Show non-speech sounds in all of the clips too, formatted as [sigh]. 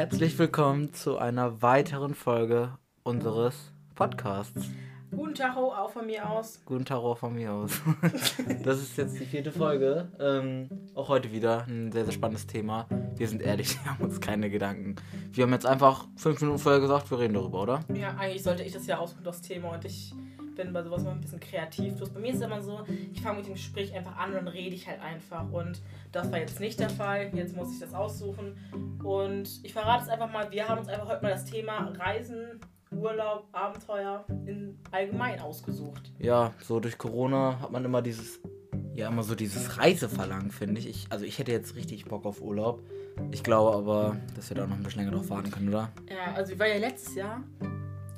Herzlich willkommen zu einer weiteren Folge unseres Podcasts. Guten Tag auch von mir aus. Guten Tag auch von mir aus. [laughs] das ist jetzt die vierte Folge. Ähm, auch heute wieder ein sehr, sehr spannendes Thema. Wir sind ehrlich, [laughs] wir haben uns keine Gedanken. Wir haben jetzt einfach fünf Minuten vorher gesagt, wir reden darüber, oder? Ja, eigentlich sollte ich das ja aussuchen, das Thema. Und ich bin bei sowas mal ein bisschen kreativ. Bloß bei mir ist es immer so, ich fange mit dem Gespräch einfach an und dann rede ich halt einfach. Und das war jetzt nicht der Fall. Jetzt muss ich das aussuchen. Und ich verrate es einfach mal, wir haben uns einfach heute mal das Thema Reisen Urlaub, Abenteuer in allgemein ausgesucht. Ja, so durch Corona hat man immer dieses, ja, immer so dieses Reiseverlangen, finde ich. ich. Also ich hätte jetzt richtig Bock auf Urlaub. Ich glaube aber, dass wir da noch ein bisschen länger drauf warten können, oder? Ja, also ich war ja letztes Jahr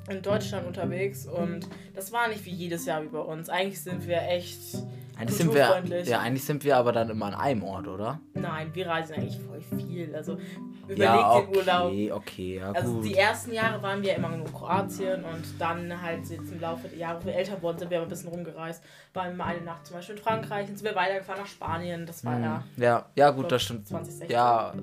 in Deutschland unterwegs und das war nicht wie jedes Jahr wie bei uns. Eigentlich sind wir echt eigentlich sind wir, ja, eigentlich sind wir aber dann immer an einem Ort, oder? Nein, wir reisen eigentlich voll viel. Also überlegt ja, okay, den Urlaub. Okay, ja, also gut. die ersten Jahre waren wir immer nur in Kroatien und dann halt jetzt im Laufe der Jahre, wo wir älter wurden, sind wir ein bisschen rumgereist. Waren wir mal eine Nacht zum Beispiel in Frankreich, dann sind wir weitergefahren nach Spanien. Das war mhm. ja. Ja, ja gut, das stimmt. 2016. Ja,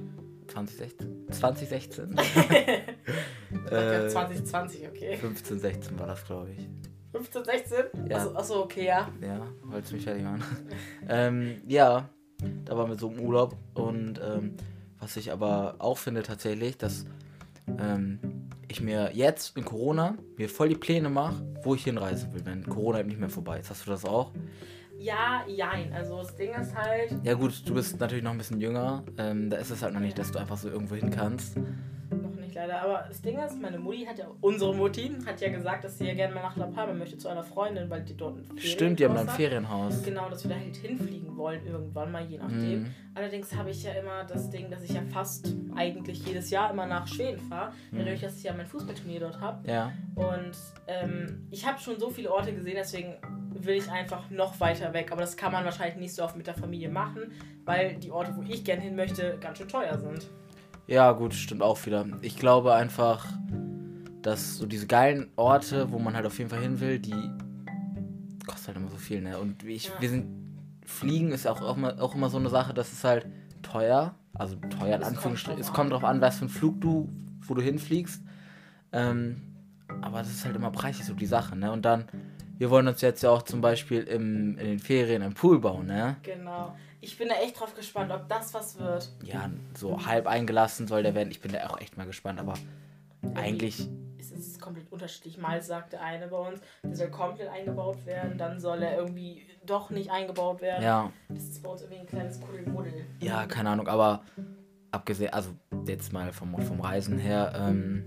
2016. 2016. [laughs] äh, 2020, okay. 15, 16 war das, glaube ich. 15, 16? Ja. Achso, achso okay, ja. Ja, wolltest mich fertig machen. [laughs] ähm, ja, da waren wir so im Urlaub und ähm, was ich aber auch finde tatsächlich, dass ähm, ich mir jetzt in Corona mir voll die Pläne mache, wo ich hinreisen will, wenn Corona eben nicht mehr vorbei ist. Hast du das auch? Ja, jein. Also das Ding ist halt. Ja gut, du bist natürlich noch ein bisschen jünger. Ähm, da ist es halt noch nicht, dass du einfach so irgendwo hin kannst leider. Aber das Ding ist, meine Mutti hat ja, unsere Mutti hat ja gesagt, dass sie ja gerne mal nach La Palma möchte zu einer Freundin, weil die dort ein Ferienhaus Stimmt, die haben ein Ferienhaus. Genau, dass wir da halt hinfliegen wollen irgendwann mal, je nachdem. Mhm. Allerdings habe ich ja immer das Ding, dass ich ja fast eigentlich jedes Jahr immer nach Schweden fahre, mhm. dadurch, dass ich ja mein Fußballturnier dort habe. Ja. Und ähm, ich habe schon so viele Orte gesehen, deswegen will ich einfach noch weiter weg. Aber das kann man wahrscheinlich nicht so oft mit der Familie machen, weil die Orte, wo ich gerne hin möchte, ganz schön teuer sind. Ja, gut, stimmt auch wieder. Ich glaube einfach, dass so diese geilen Orte, wo man halt auf jeden Fall hin will, die kosten halt immer so viel, ne? Und ich, ja. wir sind, Fliegen ist auch, auch, immer, auch immer so eine Sache, das ist halt teuer. Also teuer in Anführungsstrichen. Es kommt drauf an, was für ein Flug du, wo du hinfliegst. Ähm, aber das ist halt immer preislich so die Sache, ne? Und dann, wir wollen uns jetzt ja auch zum Beispiel im, in den Ferien einen Pool bauen, ne? Genau ich bin da echt drauf gespannt, ob das was wird. Ja, so halb eingelassen soll der werden. Ich bin da auch echt mal gespannt, aber Irgendwie eigentlich. Ist es komplett unterschiedlich. Mal sagt der eine bei uns, der soll komplett eingebaut werden, dann soll er irgendwie doch nicht eingebaut werden. Ja. Das ist bei uns irgendwie ein kleines Kuddelmuddel. Ja, keine Ahnung, aber abgesehen, also jetzt mal vom, vom Reisen her, ähm,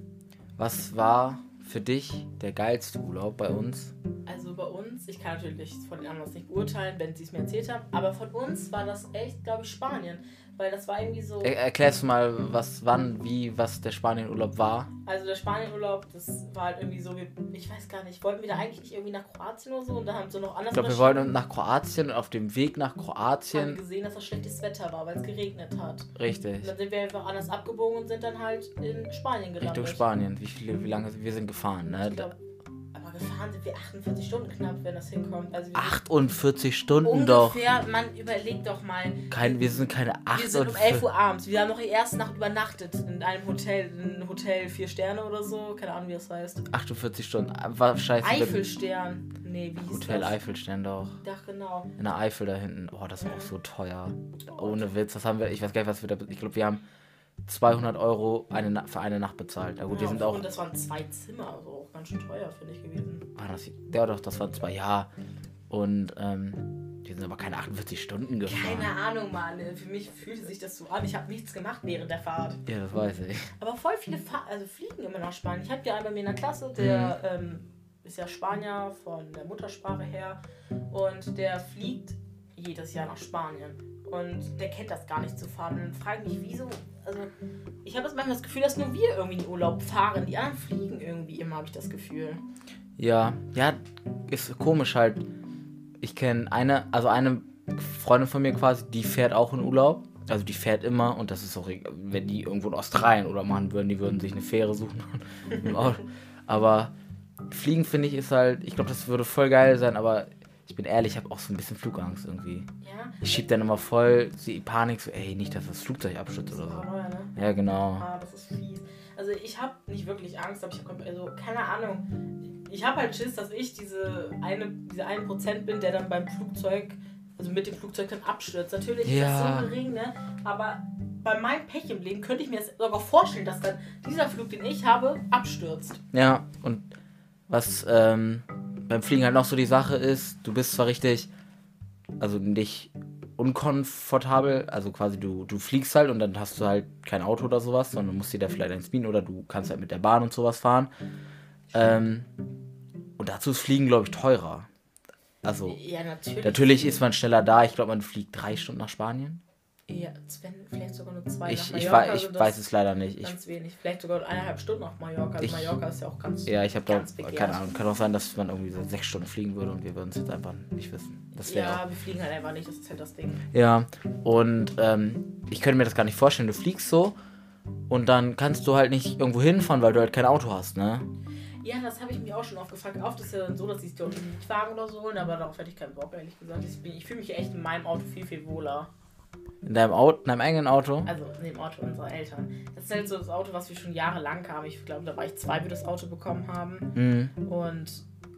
was war für dich der geilste Urlaub bei uns? Also bei uns, ich kann natürlich von den anderen nicht beurteilen, wenn sie es mir erzählt haben, aber von uns war das echt, glaube ich, Spanien. Weil das war irgendwie so. Er erklärst du mal, was, wann, wie, was der Spanienurlaub war? Also der Spanienurlaub, das war halt irgendwie so, ich weiß gar nicht, wollten wir da eigentlich nicht irgendwie nach Kroatien oder so und da haben sie noch anders. Ich glaube, wir wollten nach Kroatien und auf dem Weg nach Kroatien. Haben gesehen, dass das schlechtes Wetter war, weil es geregnet hat. Richtig. Und dann sind wir einfach anders abgebogen und sind dann halt in Spanien gelandet. Richtung Spanien. Wie viele, wie lange wir sind gefahren, ne? Ich glaub, gefahren sind wir 48 Stunden knapp, wenn das hinkommt. Also 48 Stunden ungefähr, doch. man überlegt doch mal. Kein, wir sind keine 8 Wir sind um 11 Uhr abends. Wir haben noch die erste Nacht übernachtet in einem Hotel, in Hotel 4 Sterne oder so. Keine Ahnung, wie das heißt. 48 Stunden. War scheiße. Eifelstern. Nee, wie hieß Hotel das? Eifelstern doch. Ach, genau. In der Eifel da hinten. Oh, das war auch so teuer. Ohne Witz. Was haben wir? Ich weiß gar nicht, was wir da. Ich glaube, wir haben 200 Euro eine, für eine Nacht bezahlt. Ja, gut, ja, wir sind auch. Und das waren zwei Zimmer, also auch ganz schön teuer, finde ich, gewesen. War das, ja, doch, das waren zwei, ja. Und, ähm, wir sind aber keine 48 Stunden gefahren. Keine Ahnung, Mann. Für mich fühlte sich das so an. Ich habe nichts gemacht während der Fahrt. Ja, das weiß ich. Aber voll viele Fahr also fliegen immer nach Spanien. Ich habe ja einen bei mir in der Klasse, der mhm. ähm, ist ja Spanier von der Muttersprache her. Und der fliegt jedes Jahr nach Spanien. Und der kennt das gar nicht zu fahren. Und frage ich mich, wieso also ich habe manchmal das Gefühl, dass nur wir irgendwie in Urlaub fahren. Die anderen fliegen irgendwie immer, habe ich das Gefühl. Ja, ja, ist komisch halt. Ich kenne eine, also eine Freundin von mir quasi, die fährt auch in Urlaub. Also die fährt immer und das ist auch, wenn die irgendwo in Australien oder machen würden, die würden sich eine Fähre suchen. [laughs] aber Fliegen finde ich ist halt, ich glaube, das würde voll geil sein, aber ich bin ehrlich, ich habe auch so ein bisschen Flugangst irgendwie. Ja? Ich schieb dann immer voll die Panik, so, ey, nicht, dass das Flugzeug abstürzt oder so. Paranoia, ne? Ja, genau. Ah, das ist fies. ich habe nicht wirklich Angst, aber ich habe also keine Ahnung. Ich habe halt Schiss, dass ich diese eine, diese 1% bin, der dann beim Flugzeug, also mit dem Flugzeug dann abstürzt. Natürlich ist Ja. das so gering, ne? Aber bei meinem Pech im Leben könnte ich mir sogar vorstellen, dass dann dieser Flug, den ich habe, abstürzt. Ja, und was ähm, beim Fliegen halt noch so die Sache ist, du bist zwar richtig, also nicht unkomfortabel, also quasi du, du fliegst halt und dann hast du halt kein Auto oder sowas, sondern musst dir da vielleicht eins mieten oder du kannst halt mit der Bahn und sowas fahren. Ähm, und dazu ist Fliegen, glaube ich, teurer. Also, Ja, natürlich. natürlich ist man schneller da. Ich glaube, man fliegt drei Stunden nach Spanien. Ja, Sven, vielleicht sogar nur zwei. Ich, nach ich, Mallorca ich sind das weiß es leider nicht. Ich, Ganz wenig. Vielleicht sogar eineinhalb Stunden nach Mallorca. Also Ich- Mallorca ist ja auch ganz. ja, ich habe da begehrt. keine Ahnung. Kann auch sein, dass man irgendwie so sechs Stunden fliegen würde und wir würden es jetzt einfach nicht wissen. Das Ja, wir fliegen halt einfach nicht, das ist halt das Ding. Ja, und ähm, ich könnte mir das gar nicht vorstellen. Du fliegst so und dann kannst du halt nicht irgendwo hinfahren, weil du halt kein Auto hast, ne? Ja, das habe ich mich auch schon oft gefragt. Oft ist ja dann so, dass sie es dort einen Mietwagen oder so holen, aber darauf hätte ich keinen Bock, ehrlich gesagt. Ich, ich fühle mich echt in meinem Auto viel, viel wohler. In deinem, Auto, in deinem eigenen Auto. Also in dem Auto unserer Eltern. Das ist halt so das Auto, was wir schon jahrelang haben. Ich glaube, da war ich zwei, wie wir das Auto bekommen haben. Mhm. Und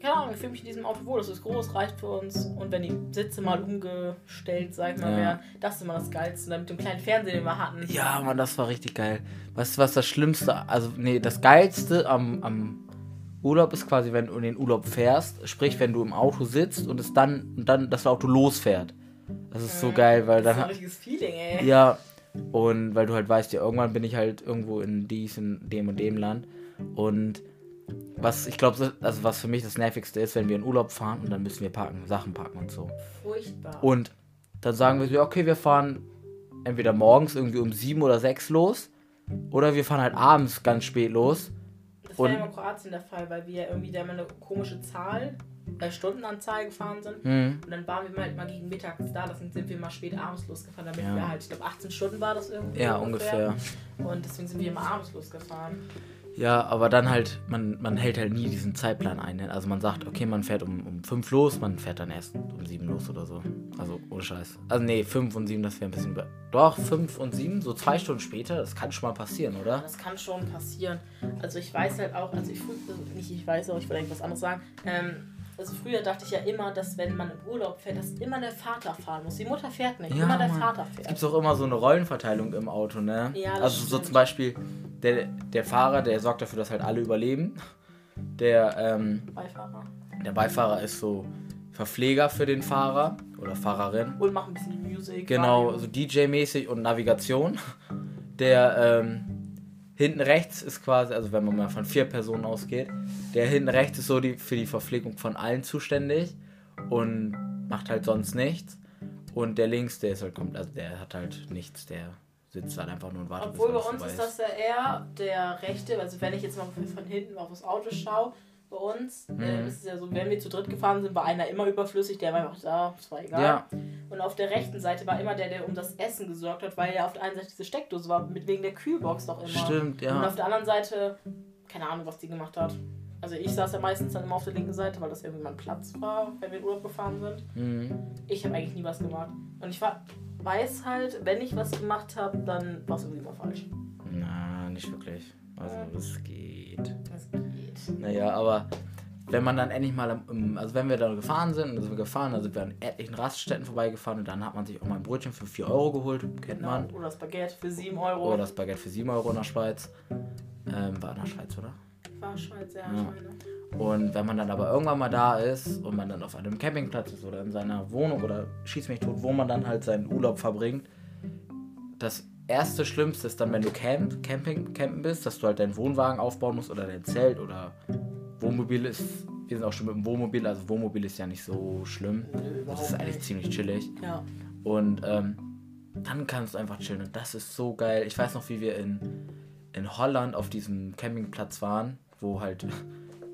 keine Ahnung, ich fühle mich in diesem Auto wohl. Das ist groß, reicht für uns. Und wenn die Sitze mal umgestellt, sag ich mal, Ja. wären, das ist immer das Geilste. Dann mit dem kleinen Fernseher, den wir hatten. Ja, Mann, das war richtig geil. Weißt du, was das Schlimmste, also, nee, das Geilste am, am Urlaub ist quasi, wenn du in den Urlaub fährst. Sprich, wenn du im Auto sitzt und es dann, und dann das Auto losfährt. Das ist so geil, weil Das ist dann. ein richtiges Feeling, ey. Ja, und weil du halt weißt, ja, irgendwann bin ich halt irgendwo in dies, in dem und dem Land. Und was ich glaube, also was für mich das Nervigste ist, wenn wir in Urlaub fahren und dann müssen wir parken, Sachen parken und so. Furchtbar. Und dann sagen wir so, okay, wir fahren entweder morgens irgendwie um sieben oder sechs los oder wir fahren halt abends ganz spät los. Das war ja immer in Kroatien der Fall, weil wir irgendwie da immer eine komische Zahl, äh, Stundenanzahl gefahren sind. Hm. Und dann waren wir halt mal gegen mittags da, das sind, wir mal spät abends losgefahren, damit Ja. wir halt, ich glaube 18 Stunden war das irgendwie. Ja, ungefähr. Und deswegen sind wir immer abends losgefahren. Ja, aber dann halt, man, man hält halt nie diesen Zeitplan ein. ne? Also man sagt, okay, man fährt um, um fünf los, man fährt dann erst um sieben los oder so. Also ohne Scheiß. Also nee, fünf und sieben, das wäre ein bisschen über. Doch, fünf und sieben, so zwei Stunden später, das kann schon mal passieren, oder? Das kann schon passieren. Also ich weiß halt auch, also ich also nicht ich weiß, aber ich wollte eigentlich was anderes sagen. Ähm, also früher dachte ich ja immer, dass wenn man im Urlaub fährt, dass immer der Vater fahren muss. Die Mutter fährt nicht, Ja, immer der Mann. Vater Es fährt. gibt auch immer so eine Rollenverteilung im Auto, ne? Ja, das also so stimmt. zum Beispiel, der, der Fahrer, der sorgt dafür, dass halt alle überleben. Der, ähm, Beifahrer. der Beifahrer ist so Verpfleger für den Fahrer oder Fahrerin. Und mach ein bisschen Musik. Genau, Radio. so DJ-mäßig und Navigation. Der ähm, hinten rechts ist quasi, also wenn man mal von vier Personen ausgeht, der hinten rechts ist so die, für die Verpflegung von allen zuständig und macht halt sonst nichts. Und der links, der ist halt kommt, also der hat halt nichts, der sitzt halt einfach nur und wartet. Obwohl bei uns ist das ja eher der rechte, also wenn ich jetzt mal von hinten auf das Auto schaue, bei uns Mhm. äh, ist es ja so, wenn wir zu dritt gefahren sind, war einer immer überflüssig, der war einfach da, das war egal. Ja. Und auf der rechten Seite war immer der, der um das Essen gesorgt hat, weil ja auf der einen Seite diese Steckdose war, mit wegen der Kühlbox doch immer. Stimmt, Und ja. auf der anderen Seite, keine Ahnung, was die gemacht hat. Also ich saß ja meistens dann immer auf der linken Seite, weil das irgendwie mein Platz war, wenn wir in Urlaub gefahren sind. Mhm. Ich habe eigentlich nie was gemacht. Und ich war, weiß halt, wenn ich was gemacht habe, dann war es irgendwie immer falsch. Na, nicht wirklich. Also, es geht. Das geht. Naja, aber wenn man dann endlich mal, im- also wenn wir da gefahren sind, sind wir gefahren, dann sind wir an etlichen Raststätten vorbeigefahren und dann hat man sich auch mal ein Brötchen für 4 Euro geholt, kennt Genau. man. Oder das Baguette für 7 Euro. Oder das Baguette für 7 Euro in der Schweiz. Ähm, war in der Schweiz, oder? War Schweiz, ja, Ja. Und wenn man dann aber irgendwann mal da ist und man dann auf einem Campingplatz ist oder in seiner Wohnung oder schieß mich tot, wo man dann halt seinen Urlaub verbringt, das erste Schlimmste ist dann, wenn du camp, Camping, campen bist, dass du halt deinen Wohnwagen aufbauen musst oder dein Zelt oder Wohnmobil ist. Wir sind auch schon mit dem Wohnmobil, also Wohnmobil ist ja nicht so schlimm. Nö, Das ist eigentlich nicht. ziemlich chillig. Ja. Und ähm, dann kannst du einfach chillen. Und das ist so geil. Ich weiß noch, wie wir in, in Holland auf diesem Campingplatz waren, wo halt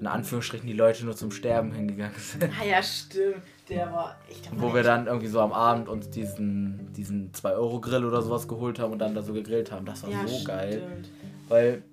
in Anführungsstrichen die Leute nur zum Sterben hingegangen sind. Ah ja, stimmt. Der war echt Wo wir dann irgendwie so am Abend uns diesen, diesen 2-Euro-Grill oder sowas geholt haben und dann da so gegrillt haben. Das war ja, so geil. stimmt. Weil,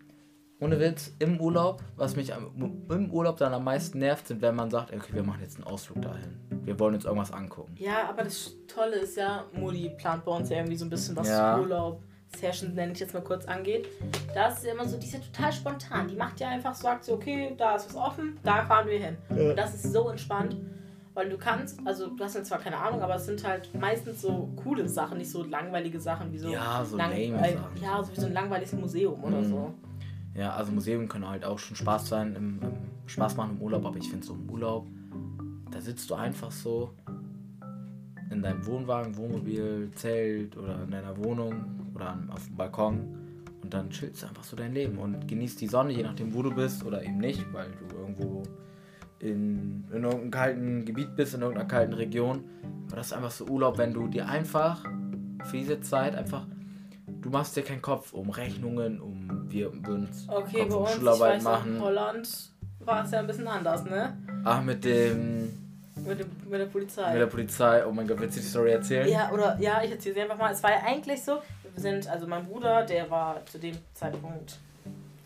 ohne Witz, im Urlaub, was mich am, im Urlaub dann am meisten nervt, sind, wenn man sagt, okay, wir machen jetzt einen Ausflug dahin. Wir wollen uns irgendwas angucken. Ja, aber das Tolle ist ja, Mutti plant bei uns ja irgendwie so ein bisschen was Ja. Urlaub. Session, nenne ich jetzt mal kurz, angeht, da ist ja immer so, die ist ja total spontan. Die macht ja einfach, sagt so, okay, da ist was offen, da fahren wir hin. Ja. Und das ist so entspannt, weil du kannst, also du hast ja zwar keine Ahnung, aber es sind halt meistens so coole Sachen, nicht so langweilige Sachen wie so, Ja, so lang- äh, Sachen. Ja, so wie so ein langweiliges Museum oder Mhm. so. Ja, also Museen können halt auch schon Spaß sein, im, im Spaß machen im Urlaub, aber ich finde so im Urlaub, da sitzt du einfach so in deinem Wohnwagen, Wohnmobil, Zelt oder in deiner Wohnung oder auf dem Balkon und dann chillst du einfach so dein Leben und genießt die Sonne, je nachdem wo du bist oder eben nicht, weil du irgendwo in, in irgendeinem kalten Gebiet bist, in irgendeiner kalten Region. Aber das ist einfach so Urlaub, wenn du dir einfach für diese Zeit einfach, du machst dir keinen Kopf um Rechnungen, um wir würden uns Okay, Kopf bei um uns, ich Schularbeit weiß noch, machen. in Holland war es ja ein bisschen anders, ne? Ach, mit dem, Mit, dem, mit der Polizei. mit der Polizei. Oh mein Gott, willst du die Story erzählen? Ja, oder ja, ich erzähle sie einfach mal. Es war ja eigentlich so, sind, also mein Bruder, der war zu dem Zeitpunkt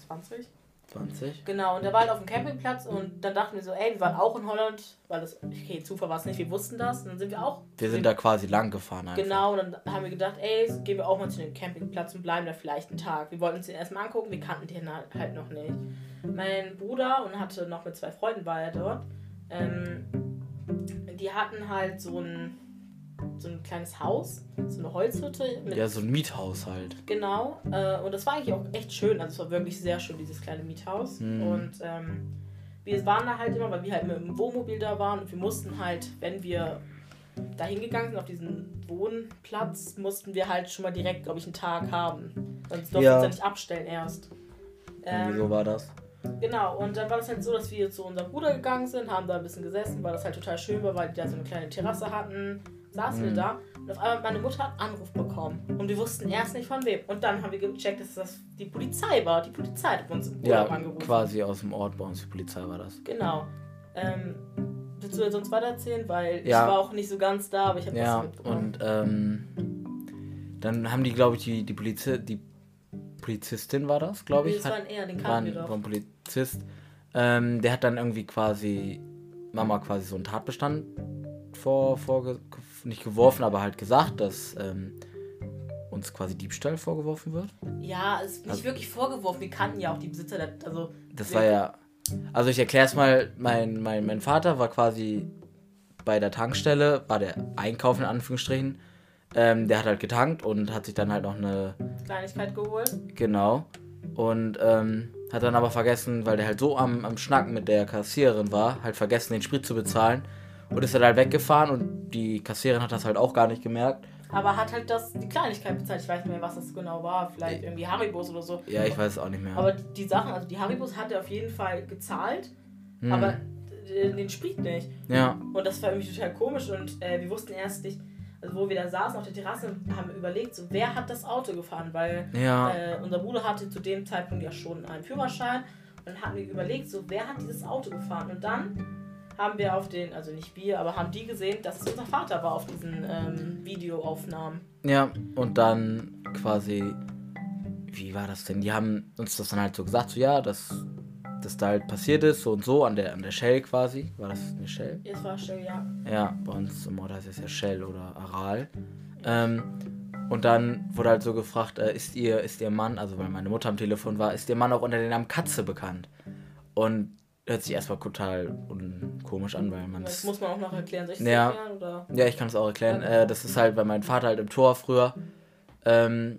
20. 20. Genau, und der war halt auf dem Campingplatz und dann dachten wir so, ey, wir waren auch in Holland, weil das, okay, Zufall war es nicht, wir wussten das. Und dann sind wir auch. Wir sind da quasi lang gefahren einfach. Genau, und dann haben wir gedacht, ey, gehen wir auch mal zu dem Campingplatz und bleiben da vielleicht einen Tag. Wir wollten uns den erstmal angucken, wir kannten den halt halt noch nicht. Mein Bruder und hatte noch mit zwei Freunden war er dort. Ähm, die hatten halt so ein, so ein kleines Haus, so eine Holzhütte Ja, so ein Miethaus halt. Genau, äh, und das war eigentlich auch echt schön. Also es war wirklich sehr schön, dieses kleine Miethaus. Mhm. Und ähm, wir waren da halt immer, weil wir halt mit dem Wohnmobil da waren und wir mussten halt, wenn wir da hingegangen sind auf diesen Wohnplatz, mussten wir halt schon mal direkt, glaube ich, einen Tag haben. Sonst durften Ja. wir uns ja nicht abstellen erst. Ähm, Wieso war das? Genau, und dann war das halt so, dass wir zu unserem Bruder gegangen sind, haben da ein bisschen gesessen, weil das halt total schön war, weil die da so eine kleine Terrasse hatten. Saßen wir Mhm. da und auf einmal hat meine Mutter einen Anruf bekommen. Und wir wussten erst nicht von wem. Und dann haben wir gecheckt, dass das die Polizei war. Die Polizei hat uns im Ja, Urlaub angerufen. quasi aus dem Ort bei uns, die Polizei war das. Genau. Ähm, willst du jetzt uns weitererzählen? Weil Ja. ich war auch nicht so ganz da, aber ich habe Ja, was mitbekommen. und ähm, dann haben die, glaube ich, die, die, Polizi die Polizistin war das, glaube Nee, ich. das war hat, ein er, den kannten wir war doch. ein Polizist. Ähm, der hat dann irgendwie quasi Mama quasi so einen Tatbestand vor, vorge nicht geworfen, aber halt gesagt, dass ähm, uns quasi Diebstahl vorgeworfen wird. Ja, es ist nicht Also- wirklich vorgeworfen. Wir kannten ja auch die Besitzer. Der, also, Das war ja. Also ich erkläre es mal, mein, mein, mein Vater war quasi bei der Tankstelle, war der Einkaufen in Anführungsstrichen. Ähm, der hat halt getankt und hat sich dann halt noch eine, Kleinigkeit geholt. genau. Und ähm, hat dann aber vergessen, weil der halt so am, am Schnacken mit der Kassiererin war, halt vergessen, den Sprit zu bezahlen. Und ist dann halt weggefahren und die Kassiererin hat das halt auch gar nicht gemerkt. Aber hat halt das, die Kleinigkeit bezahlt. Ich weiß nicht mehr, was das genau war. Vielleicht irgendwie Haribos oder so. Ja, ich weiß es auch nicht mehr. Aber die Sachen, also die Haribos hat er auf jeden Fall gezahlt, Hm. aber äh, den Sprit nicht. ja, Und das war irgendwie total komisch und äh, wir wussten erst nicht, also wo wir da saßen auf der Terrasse, haben wir überlegt, so wer hat das Auto gefahren, weil ja, äh, unser Bruder hatte zu dem Zeitpunkt ja schon einen Führerschein und dann haben wir überlegt, so wer hat dieses Auto gefahren und dann haben wir auf den, also nicht wir, aber haben die gesehen, dass es unser Vater war auf diesen ähm, Videoaufnahmen. Ja, und dann quasi, wie war das denn? Die haben uns das dann halt so gesagt, so ja, dass das da halt passiert ist, so und so, an der, an der Shell quasi. War das eine Shell? Jetzt war still, ja. Ja, bei uns im Ort heißt es ja Shell oder Aral. Ähm, und dann wurde halt so gefragt, äh, ist ihr, ist ihr Mann, also weil meine Mutter am Telefon war, ist ihr Mann auch unter dem Namen Katze bekannt? Und hört sich erstmal total komisch an, weil man Das muss man auch noch erklären. Soll ich das Ja. erklären? Oder? ja, ich kann es auch erklären. Äh, das ist halt, weil mein Vater halt im Tor früher ähm,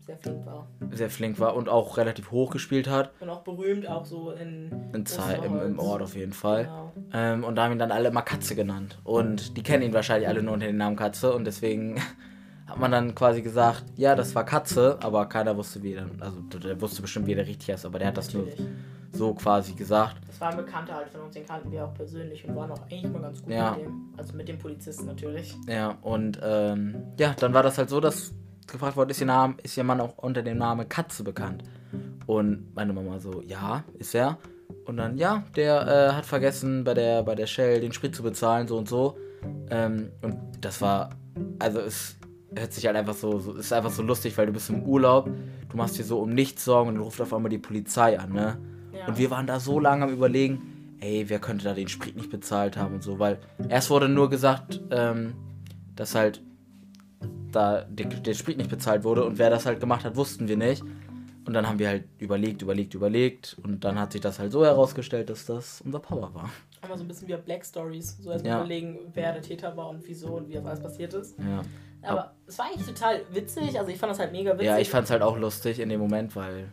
Sehr flink war. sehr flink war und auch relativ hoch gespielt hat. Und auch berühmt, auch so in. In im, im Ort auf jeden Fall. Genau. Ähm, und da haben ihn dann alle immer Katze genannt. Und die kennen ihn wahrscheinlich alle nur unter dem Namen Katze. Und deswegen [laughs] hat man dann quasi gesagt, ja, das war Katze, aber keiner wusste, wie er dann. Also der wusste bestimmt, wie der richtig heißt, aber der hat das nur Natürlich. So quasi gesagt. Das war ein Bekannter halt von uns, den kannten wir auch persönlich und waren auch eigentlich mal ganz gut Ja. mit dem. Also mit dem Polizisten natürlich. Ja, und ähm, ja, dann war das halt so, dass gefragt wurde, ist ihr, Name, ist ihr Mann auch unter dem Namen Katze bekannt? Und meine Mama so, ja, ist er. Und dann, ja, der äh, hat vergessen, bei der, bei der Shell den Sprit zu bezahlen, so und so. Ähm, und das war, also es hört sich halt einfach so, so, ist einfach so lustig, weil du bist im Urlaub, du machst dir so um nichts Sorgen und ruft auf einmal die Polizei an, ne? Ja. Und wir waren da so lange am überlegen, ey, wer könnte da den Sprit nicht bezahlt haben und so, weil erst wurde nur gesagt, ähm, dass halt da der, der Sprit nicht bezahlt wurde und wer das halt gemacht hat, wussten wir nicht. Und dann haben wir halt überlegt, überlegt, überlegt und dann hat sich das halt so herausgestellt, dass das unser Papa war. Aber so ein bisschen wie Black Stories. So erstmal Ja. überlegen, wer der Täter war und wieso und wie das alles passiert ist. Ja. Aber es war eigentlich total witzig. Also ich fand das halt mega witzig. Ja, ich fand's halt auch lustig in dem Moment, weil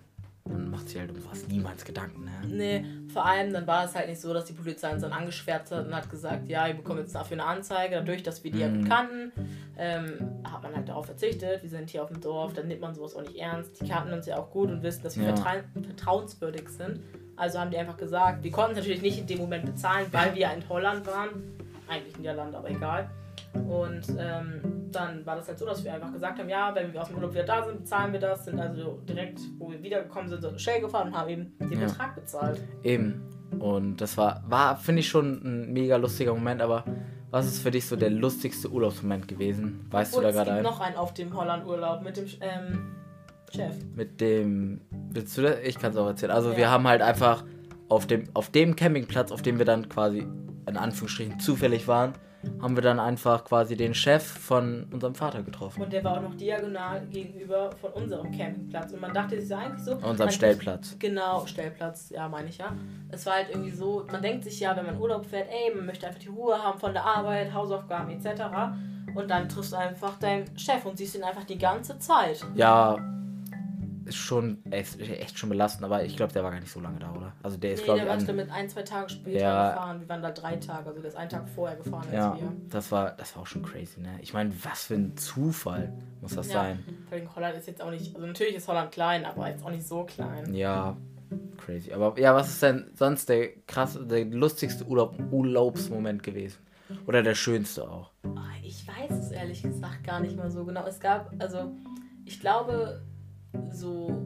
man macht sich halt um was niemals Gedanken, ne? Nee, vor allem dann war es halt nicht so, dass die Polizei uns dann angeschwärzt hat und hat gesagt, ja, ihr bekommt jetzt dafür eine Anzeige. Dadurch, dass wir die ja Mhm. gut kannten, ähm, hat man halt darauf verzichtet. Wir sind hier auf dem Dorf, dann nimmt man sowas auch nicht ernst. Die kannten uns ja auch gut und wissen, dass wir Ja. vertra vertrauenswürdig sind. Also haben die einfach gesagt, wir konnten es natürlich nicht in dem Moment bezahlen, weil wir in Holland waren. Eigentlich Niederlande, aber egal. Und ähm, dann war das halt so, dass wir einfach gesagt haben, ja, wenn wir aus dem Urlaub wieder da sind, bezahlen wir das. Sind also direkt, wo wir wiedergekommen sind, so Shell gefahren und haben eben den Ja. Betrag bezahlt. Eben. Und das war, war finde ich schon ein mega lustiger Moment, aber was ist für dich so der lustigste Urlaubsmoment gewesen? Weißt Und du da es gerade einen? noch einen auf dem Holland-Urlaub mit dem ähm, Chef. Mit dem. Willst du das? Ich kann es auch erzählen. Also Ja. wir haben halt einfach auf dem, auf dem Campingplatz, auf dem wir dann quasi in Anführungsstrichen zufällig waren, haben wir dann einfach quasi den Chef von unserem Vater getroffen. Und der war auch noch diagonal gegenüber von unserem Campingplatz. Und man dachte sich eigentlich so. Unserem Stellplatz. Genau, Stellplatz, ja, meine ich ja. Es war halt irgendwie so, man denkt sich ja, wenn man Urlaub fährt, ey, man möchte einfach die Ruhe haben von der Arbeit, Hausaufgaben etc. Und dann triffst du einfach deinen Chef und siehst ihn einfach die ganze Zeit. Ja, ist schon echt, echt schon belastend, aber ich glaube, der war gar nicht so lange da, oder? Also der ist, Nee, glaube der ich, war an, damit ein, zwei Tage später Ja. gefahren. Wir waren da drei Tage, also der ist einen Tag vorher gefahren als Ja, wir. das war, das war auch schon crazy, ne? Ich meine, was für ein Zufall muss das Ja, sein? vor allem Holland ist jetzt auch nicht, also natürlich ist Holland klein, aber jetzt auch nicht so klein. Ja, crazy. Aber ja, was ist denn sonst der krass, der lustigste Urlaub, Urlaubsmoment gewesen? Oder der schönste auch? Ah, Ich weiß es ehrlich gesagt gar nicht mal so genau. Es gab, also ich glaube, so,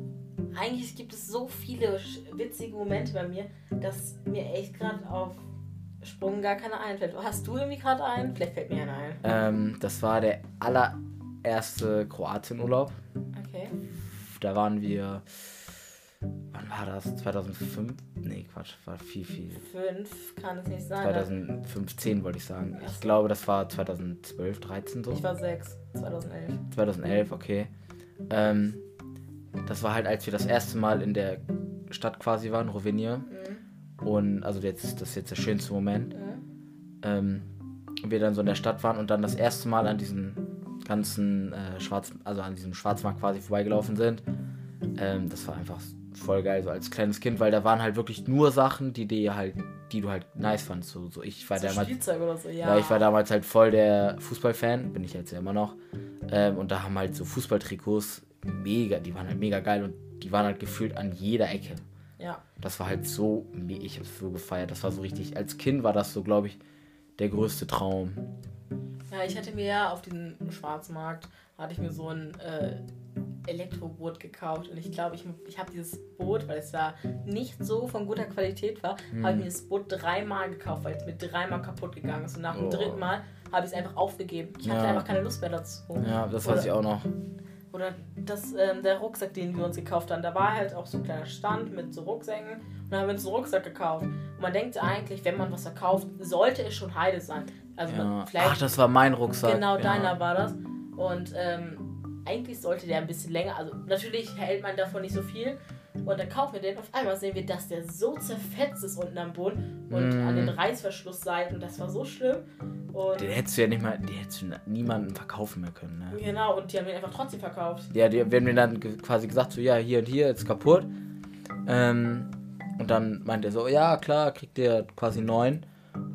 eigentlich gibt es so viele witzige Momente bei mir, dass mir echt gerade auf Sprung gar keine einfällt. Hast du irgendwie gerade einen? Vielleicht fällt mir einer ein. Ähm, das war der allererste Kroatien-Urlaub. Okay. Da waren wir. Wann war das? 2005? Nee, Quatsch, war viel, viel. Fünf kann es nicht sein. 2015 wollte ich sagen. Ich glaube, das war 2012, 13 so. Ich war sechs, 2011. 2011, okay. Ähm, das war halt, als wir das erste Mal in der Stadt quasi waren, Rovaniemi. Mhm. Und also jetzt, das ist jetzt der schönste Moment. Mhm. Ähm, wir dann so in der Stadt waren und dann das erste Mal an diesen ganzen äh, Schwarz, also an diesem Schwarzmarkt quasi vorbeigelaufen sind. Ähm, das war einfach voll geil, so als kleines Kind, weil da waren halt wirklich nur Sachen, die dir halt, die du halt nice fandst. So, so ich war So damals. Spielzeug oder so, ja. Ja, ich war damals halt voll der Fußballfan, bin ich jetzt ja immer noch. Ähm, und da haben halt so Fußballtrikots mega, die waren halt mega geil und die waren halt gefühlt an jeder Ecke. Ja. Das war halt so, ich hab's so gefeiert. Das war so richtig, als Kind war das so, glaube ich, der größte Traum. Ja, ich hatte mir ja auf diesem Schwarzmarkt, hatte ich mir so ein äh, Elektroboot gekauft und ich glaube, ich, ich habe dieses Boot, weil es ja nicht so von guter Qualität war, Hm. habe ich mir das Boot dreimal gekauft, weil es mir dreimal kaputt gegangen ist und nach dem Oh. dritten Mal habe ich es einfach aufgegeben. Ich hatte Ja. einfach keine Lust mehr dazu. Ja, das Oder- weiß ich auch noch. Oder das, ähm, der Rucksack, den wir uns gekauft haben, da war halt auch so ein kleiner Stand mit so Rucksäcken. Und dann haben wir uns einen Rucksack gekauft. Und man denkt eigentlich, wenn man was verkauft, sollte es schon Heide sein. Also Ja. man, vielleicht Ach, das war mein Rucksack. Genau, ja. deiner war das. Und ähm, eigentlich sollte der ein bisschen länger, also natürlich hält man davon nicht so viel. Und dann kaufen wir den. Auf einmal sehen wir, dass der so zerfetzt ist unten am Boden und Mm. an den Reißverschlussseiten. Das war so schlimm. Und Den hättest du ja nicht mal, den hättest du niemandem verkaufen mehr können, ne? genau, und die haben ihn einfach trotzdem verkauft. Ja, die, wir haben mir dann quasi gesagt, so, ja, hier und hier, ist kaputt. Ähm, und dann meint er so, ja, klar, kriegt ihr quasi neun.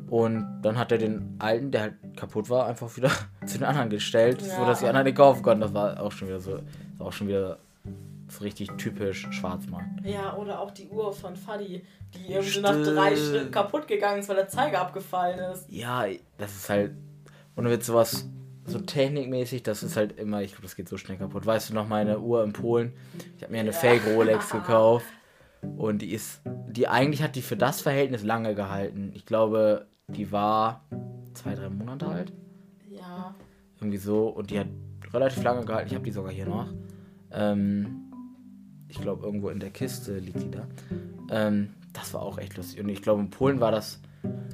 Und dann hat er den alten, der halt kaputt war, einfach wieder [laughs] zu den anderen gestellt, Ja. so dass die anderen den kaufen konnten. Das war auch schon wieder so, auch schon wieder so richtig typisch Schwarzmarkt. Ja, oder auch die Uhr von Fadi, die irgendwie nach drei. Schritten kaputt gegangen ist, weil der Zeiger abgefallen ist. Ja, das ist halt, ohne Witz, sowas, so technikmäßig, das ist halt immer, ich glaube, das geht so schnell kaputt. Weißt du noch, meine Uhr in Polen, ich habe mir eine Ja. Fake Rolex [laughs] gekauft und die ist, die eigentlich hat die für das Verhältnis lange gehalten. Ich glaube, die war zwei, drei Monate alt, Ja. irgendwie so, und die hat relativ lange gehalten. Ich habe die sogar hier noch. Ähm, ich glaube, irgendwo in der Kiste liegt die da. Ähm, das war auch echt lustig. Und ich glaube, in Polen war das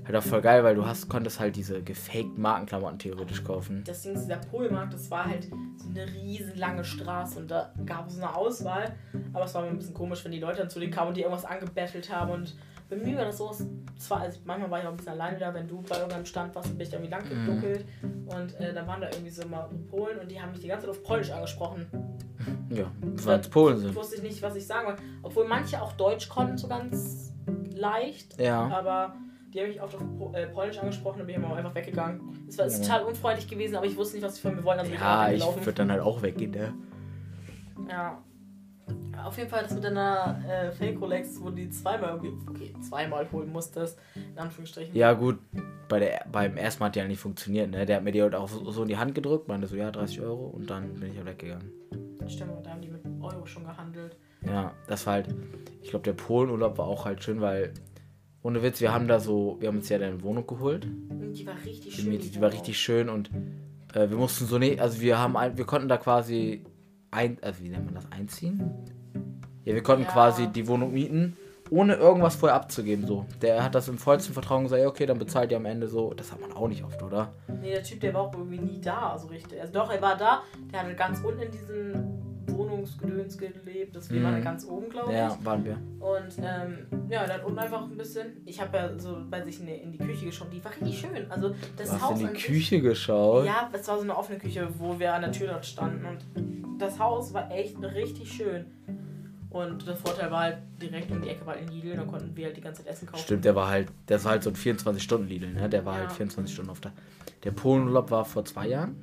halt auch voll geil, weil du hast, konntest halt diese gefaked Markenklamotten theoretisch kaufen. Das Ding ist, dieser Polmarkt, das war halt so eine riesen lange Straße und da gab es eine Auswahl. Aber es war mir ein bisschen komisch, wenn die Leute dann zu denen kamen und die irgendwas angebettelt haben. Und bei mir war das so, zwar, also manchmal war ich auch ein bisschen alleine da, wenn du bei irgendeinem Stand warst, dann bin ich irgendwie lang geduckelt. Und äh, dann waren da irgendwie so mal Polen und die haben mich die ganze Zeit auf Polnisch angesprochen. Ja, weil es Polen Ich sind. wusste nicht, was ich sagen wollte. Obwohl manche auch Deutsch konnten, so ganz leicht. Ja. Aber die haben mich oft auf äh, Polnisch angesprochen und bin ich immer einfach weggegangen. Es war Ja. total unfreundlich gewesen, aber ich wusste nicht, was sie von mir wollen. Also Ja, ich würde dann halt auch weggehen, ne? Ja. Auf jeden Fall das mit deiner äh, Fake Rolex, wo du die zweimal okay, zweimal holen musstest, in Anführungsstrichen. Ja, gut, bei der, beim ersten Mal hat die halt nicht funktioniert, ne? Der hat mir die halt auch so in die Hand gedrückt, meinte so, ja, 30 Euro und dann bin ich halt weggegangen. Stimmt, da haben die mit Euro schon gehandelt. Ja, das war halt, ich glaube, der Polenurlaub war auch halt schön, weil, ohne Witz, wir haben da so, wir haben uns ja eine Wohnung geholt, Und die war richtig die, schön. Miete, die war richtig schön und äh, wir mussten so, ne, also wir haben, wir konnten da quasi, ein, also wie nennt man das, einziehen? Ja, wir konnten Ja. quasi die Wohnung mieten, ohne irgendwas vorher abzugeben, so. Der hat das im vollsten Vertrauen gesagt, ja, okay, dann bezahlt ihr am Ende so, das hat man auch nicht oft, oder? Nee, der Typ, der war auch irgendwie nie da, so richtig. Also doch, er war da, der hatte ganz unten in diesem Wohnungsgedöns gelebt. Das wir Mhm. waren ganz oben, glaube ich. Ja, waren wir. Und ähm, ja, hat unten einfach ein bisschen. Ich habe ja so bei sich in die, in die Küche geschaut, die war richtig schön. Also das Du hast Haus in an die sich- Küche geschaut. Ja, es war so eine offene Küche, wo wir an der Tür dort standen. Und das Haus war echt richtig schön. Und der Vorteil war halt, direkt um die Ecke war ein Lidl, da konnten wir halt die ganze Zeit Essen kaufen. Stimmt, der war halt, das war halt so ein 24-Stunden-Lidl, ne? Der war Ja. halt 24 Stunden auf der. Der Polenurlaub war vor zwei Jahren.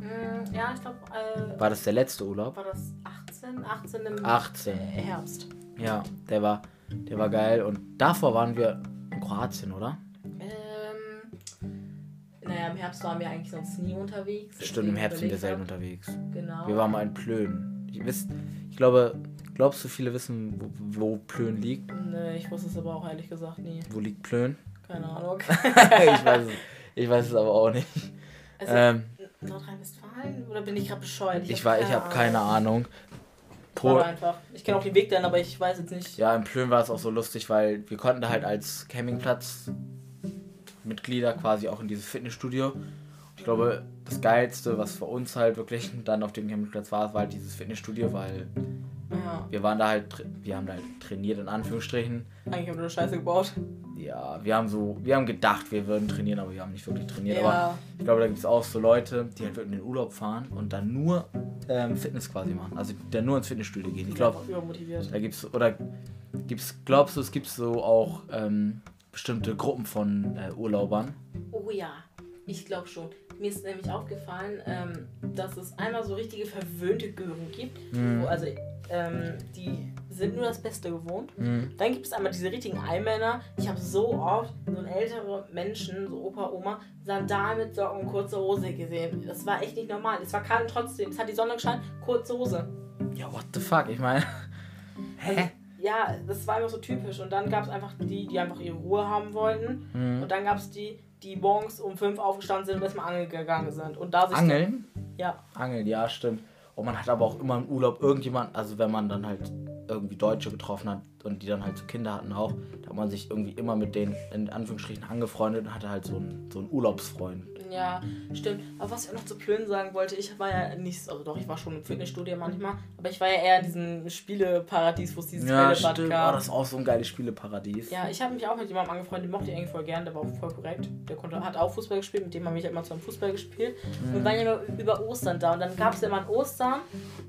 Mm, ja, ich glaube, äh, War das der letzte Urlaub? war das 18? 18 im 18. äh, Herbst. Ja, der war, der war geil. Und davor waren wir in Kroatien, oder? Ähm, naja, im Herbst waren wir eigentlich sonst nie unterwegs. Stimmt, im Herbst sind wir selten hab. unterwegs. Genau. Wir waren mal in Plön. Ich, wisst, ich glaube, glaubst du, viele wissen, wo, wo Plön liegt? Nee, ich wusste es aber auch ehrlich gesagt nie. Wo liegt Plön? Keine Ahnung. [laughs] ich, weiß es, ich weiß es aber auch nicht. Also, Ähm, Nordrhein-Westfalen? Oder bin ich gerade bescheuert? ich war, ich habe keine Ahnung. Pol einfach. Ich kenne auch den Weg dann, aber ich weiß jetzt nicht. Ja, in Plön war es auch so lustig, weil wir konnten da halt als Campingplatz Mitglieder quasi auch in dieses Fitnessstudio. Ich glaube, das Geilste, was für uns halt wirklich dann auf dem Campingplatz war, war halt dieses Fitnessstudio, weil Ja, wir waren da halt, wir haben da halt trainiert in Anführungsstrichen. eigentlich haben wir nur Scheiße gebaut. Ja, wir haben so, wir haben gedacht, wir würden trainieren, aber wir haben nicht wirklich trainiert. Aber Ja, ich glaube, da gibt es auch so Leute, die halt wirklich in den Urlaub fahren und dann nur ähm, Fitness quasi machen. Also dann nur ins Fitnessstudio gehen. Ich glaube, da gibt's oder gibt's glaubst du, es gibt so auch ähm, bestimmte Gruppen von äh, Urlaubern? Oh ja, ich glaube schon. Mir ist nämlich aufgefallen, ähm, dass es einmal so richtige verwöhnte Gören gibt. Mhm. Wo, also, ähm, die sind nur das Beste gewohnt. Mhm. Dann gibt es einmal diese richtigen Einmänner. Ich habe so oft so ältere Menschen, so Opa, Oma, Sandalen mit Socken und kurze Hose gesehen. Das war echt nicht normal. Es war kalt trotzdem. Es hat die Sonne gescheint, kurze Hose. Ja, what the fuck? Ich meine, [laughs] hä? Ja, das war einfach so typisch. Und dann gab es einfach die, die einfach ihre Ruhe haben wollten. Mhm. Und dann gab es die, die morgens um fünf aufgestanden sind und erstmal angeln gegangen sind. Und da sich Angeln? ja, Angeln, ja, stimmt. Und man hat aber auch immer im Urlaub irgendjemand, also wenn man dann halt irgendwie Deutsche getroffen hat und die dann halt so Kinder hatten auch, da hat man sich irgendwie immer mit denen in Anführungsstrichen angefreundet und hatte halt so einen, so einen Urlaubsfreund. ja, stimmt. Aber was ich noch zu Plön sagen wollte, ich war ja nicht, so- also doch, ich war schon im Fitnessstudio manchmal, aber ich war ja eher in diesem Spieleparadies, wo es dieses Ja, Bällebad stimmt. Oh, gab. das ist auch so ein geiles Spieleparadies. Ja, ich habe mich auch mit jemandem angefreundet, den mochte ich eigentlich voll gern, der war auch voll korrekt. Der konnte, hat auch Fußball gespielt, mit dem habe ich halt immer zusammen Fußball gespielt. Und wir waren ja immer über Ostern da und dann gab es ja immer an Ostern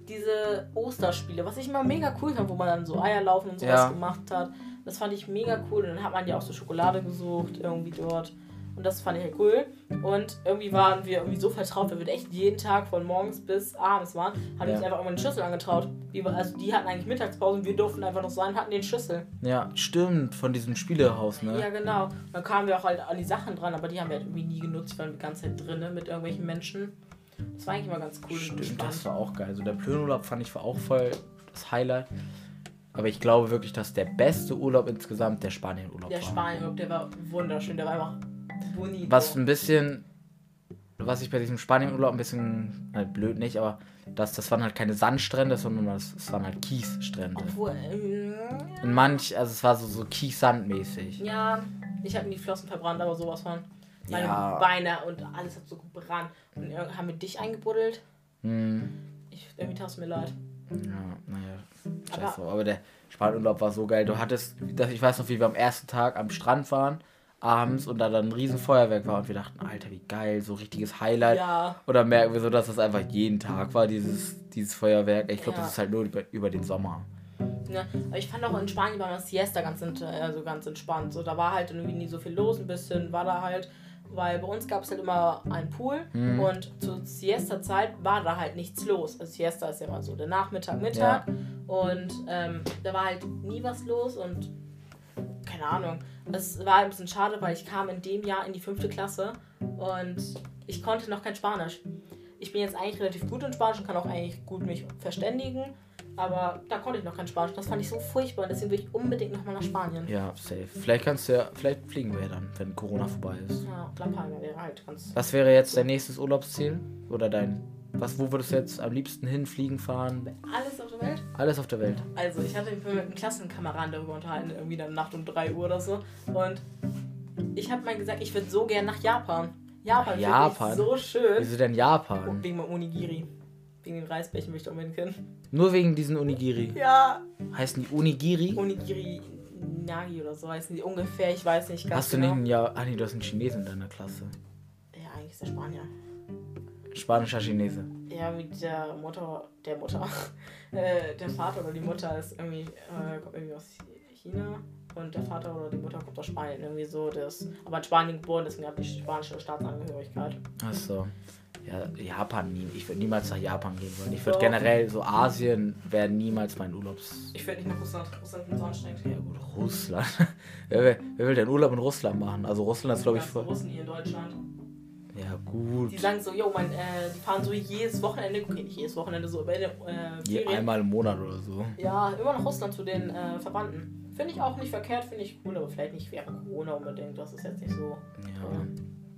diese Osterspiele, was ich immer mega cool fand, wo man dann so Eier laufen und sowas Ja. gemacht hat. Das fand ich mega cool und dann hat man ja auch so Schokolade gesucht irgendwie dort. Und das fand ich halt cool. Und irgendwie waren wir irgendwie so vertraut, weil wir echt jeden Tag von morgens bis abends waren, haben Ja. uns einfach immer den Schlüssel angetraut. Die, also die hatten eigentlich Mittagspause und wir durften einfach noch sein, hatten den Schlüssel. Ja, stimmt, von diesem Spielehaus, ne? Ja, genau. Dann kamen wir auch halt an die Sachen dran, aber die haben wir halt irgendwie nie genutzt, weil wir die ganze Zeit drinnen mit irgendwelchen Menschen. Das war eigentlich immer ganz cool und Stimmt, das war auch geil. Also der Plönurlaub fand ich war auch voll das Highlight. Aber ich glaube wirklich, dass der beste Urlaub insgesamt der Spanienurlaub Der war. Spanien, der war wunderschön, der war einfach bonito. Was ein bisschen, was ich bei diesem Spanienurlaub ein bisschen, halt blöd nicht, aber das, das waren halt keine Sandstrände, sondern das, das waren halt Kiesstrände. Obwohl, ähm, Und manch, also es war so, so Kies-Sand-mäßig. ja, Ich habe mir die Flossen verbrannt, aber sowas von. Meine Ja. Beine und alles hat so gebrannt. Und haben wir dich eingebuddelt. Hm. Ich, irgendwie tat es mir leid. Ja, naja. Scheiße. Aber, aber der Spanurlaub war so geil. Du hattest, das, ich weiß noch, wie wir am ersten Tag am Strand waren, abends, und da dann ein riesen Feuerwerk war und wir dachten, Alter, wie geil, so richtiges Highlight. Ja. Und dann merken wir so, dass das einfach jeden Tag war, dieses, dieses Feuerwerk. Ich glaube, Ja. das ist halt nur über, über den Sommer. Ne? Aber ich fand auch in Spanien war das Siesta ganz, ent- also ganz entspannt. So, da war halt irgendwie nie so viel los, ein bisschen war da halt, weil bei uns gab es halt immer einen Pool Mhm. und zur Siesta-Zeit war da halt nichts los. Also Siesta ist ja mal so der Nachmittag, Mittag und ähm, da war halt nie was los und keine Ahnung. Es war ein bisschen schade, weil ich kam in dem Jahr in die fünfte Klasse und ich konnte noch kein Spanisch. Ich bin jetzt eigentlich relativ gut in Spanisch und kann auch eigentlich gut mich verständigen, aber da konnte ich noch kein Spanisch. Das fand ich so furchtbar deswegen will ich unbedingt nochmal nach Spanien. Ja, safe. Vielleicht kannst du ja, vielleicht fliegen wir ja dann, wenn Corona vorbei ist. Ja, La Palma wäre halt ganz. Was wäre jetzt dein nächstes Urlaubsziel? Oder dein. Was, wo würdest du jetzt am liebsten hinfliegen, fahren? Alles auf der Welt? Alles auf der Welt. Also, ich hatte mich mit einem Klassenkameraden darüber unterhalten, irgendwie dann Nacht um 3 Uhr oder so. Und ich habe mal gesagt, ich würde so gern nach Japan. Japan, Japan? ich so schön. Wieso denn Japan? Wegen Onigiri. Wegen den Reisbächen möchte ich unbedingt hin. Nur wegen diesen Onigiri. Ja. Heißen die Onigiri? Onigiri Nagi oder so heißen die ungefähr, ich weiß nicht ganz Hast du genau. nicht einen ja Ah nee, du hast einen Chinesen in deiner Klasse. Ja, eigentlich ist der Spanier. Spanischer Chinese. Ja, mit der Mutter, der Mutter, [laughs] äh, der Vater oder die Mutter ist irgendwie, äh, kommt irgendwie aus China und der Vater oder die Mutter kommt aus Spanien, irgendwie so, das, aber in Spanien geboren, deswegen hat die spanische Staatsangehörigkeit. Achso. Ja, Japan nie. Ich würde niemals nach Japan gehen wollen. Ich würde Doch. generell so Asien wäre niemals mein Urlaubs. Ich würde nicht nach Russland, Russland ist so anstrengend. Ja gut, Russland. [laughs] wer, will- wer will denn Urlaub in Russland machen? Also Russland ist glaube ich voll. Russen hier in Deutschland. Ja gut. Die sagen so, yo, mein, äh, die fahren so jedes Wochenende, okay, nicht jedes Wochenende, so über äh, Je, einmal im Monat oder so. Ja, immer nach Russland zu den äh, Verwandten. Finde ich auch nicht verkehrt, finde ich cool, aber vielleicht nicht während Corona unbedingt. Das ist jetzt nicht so.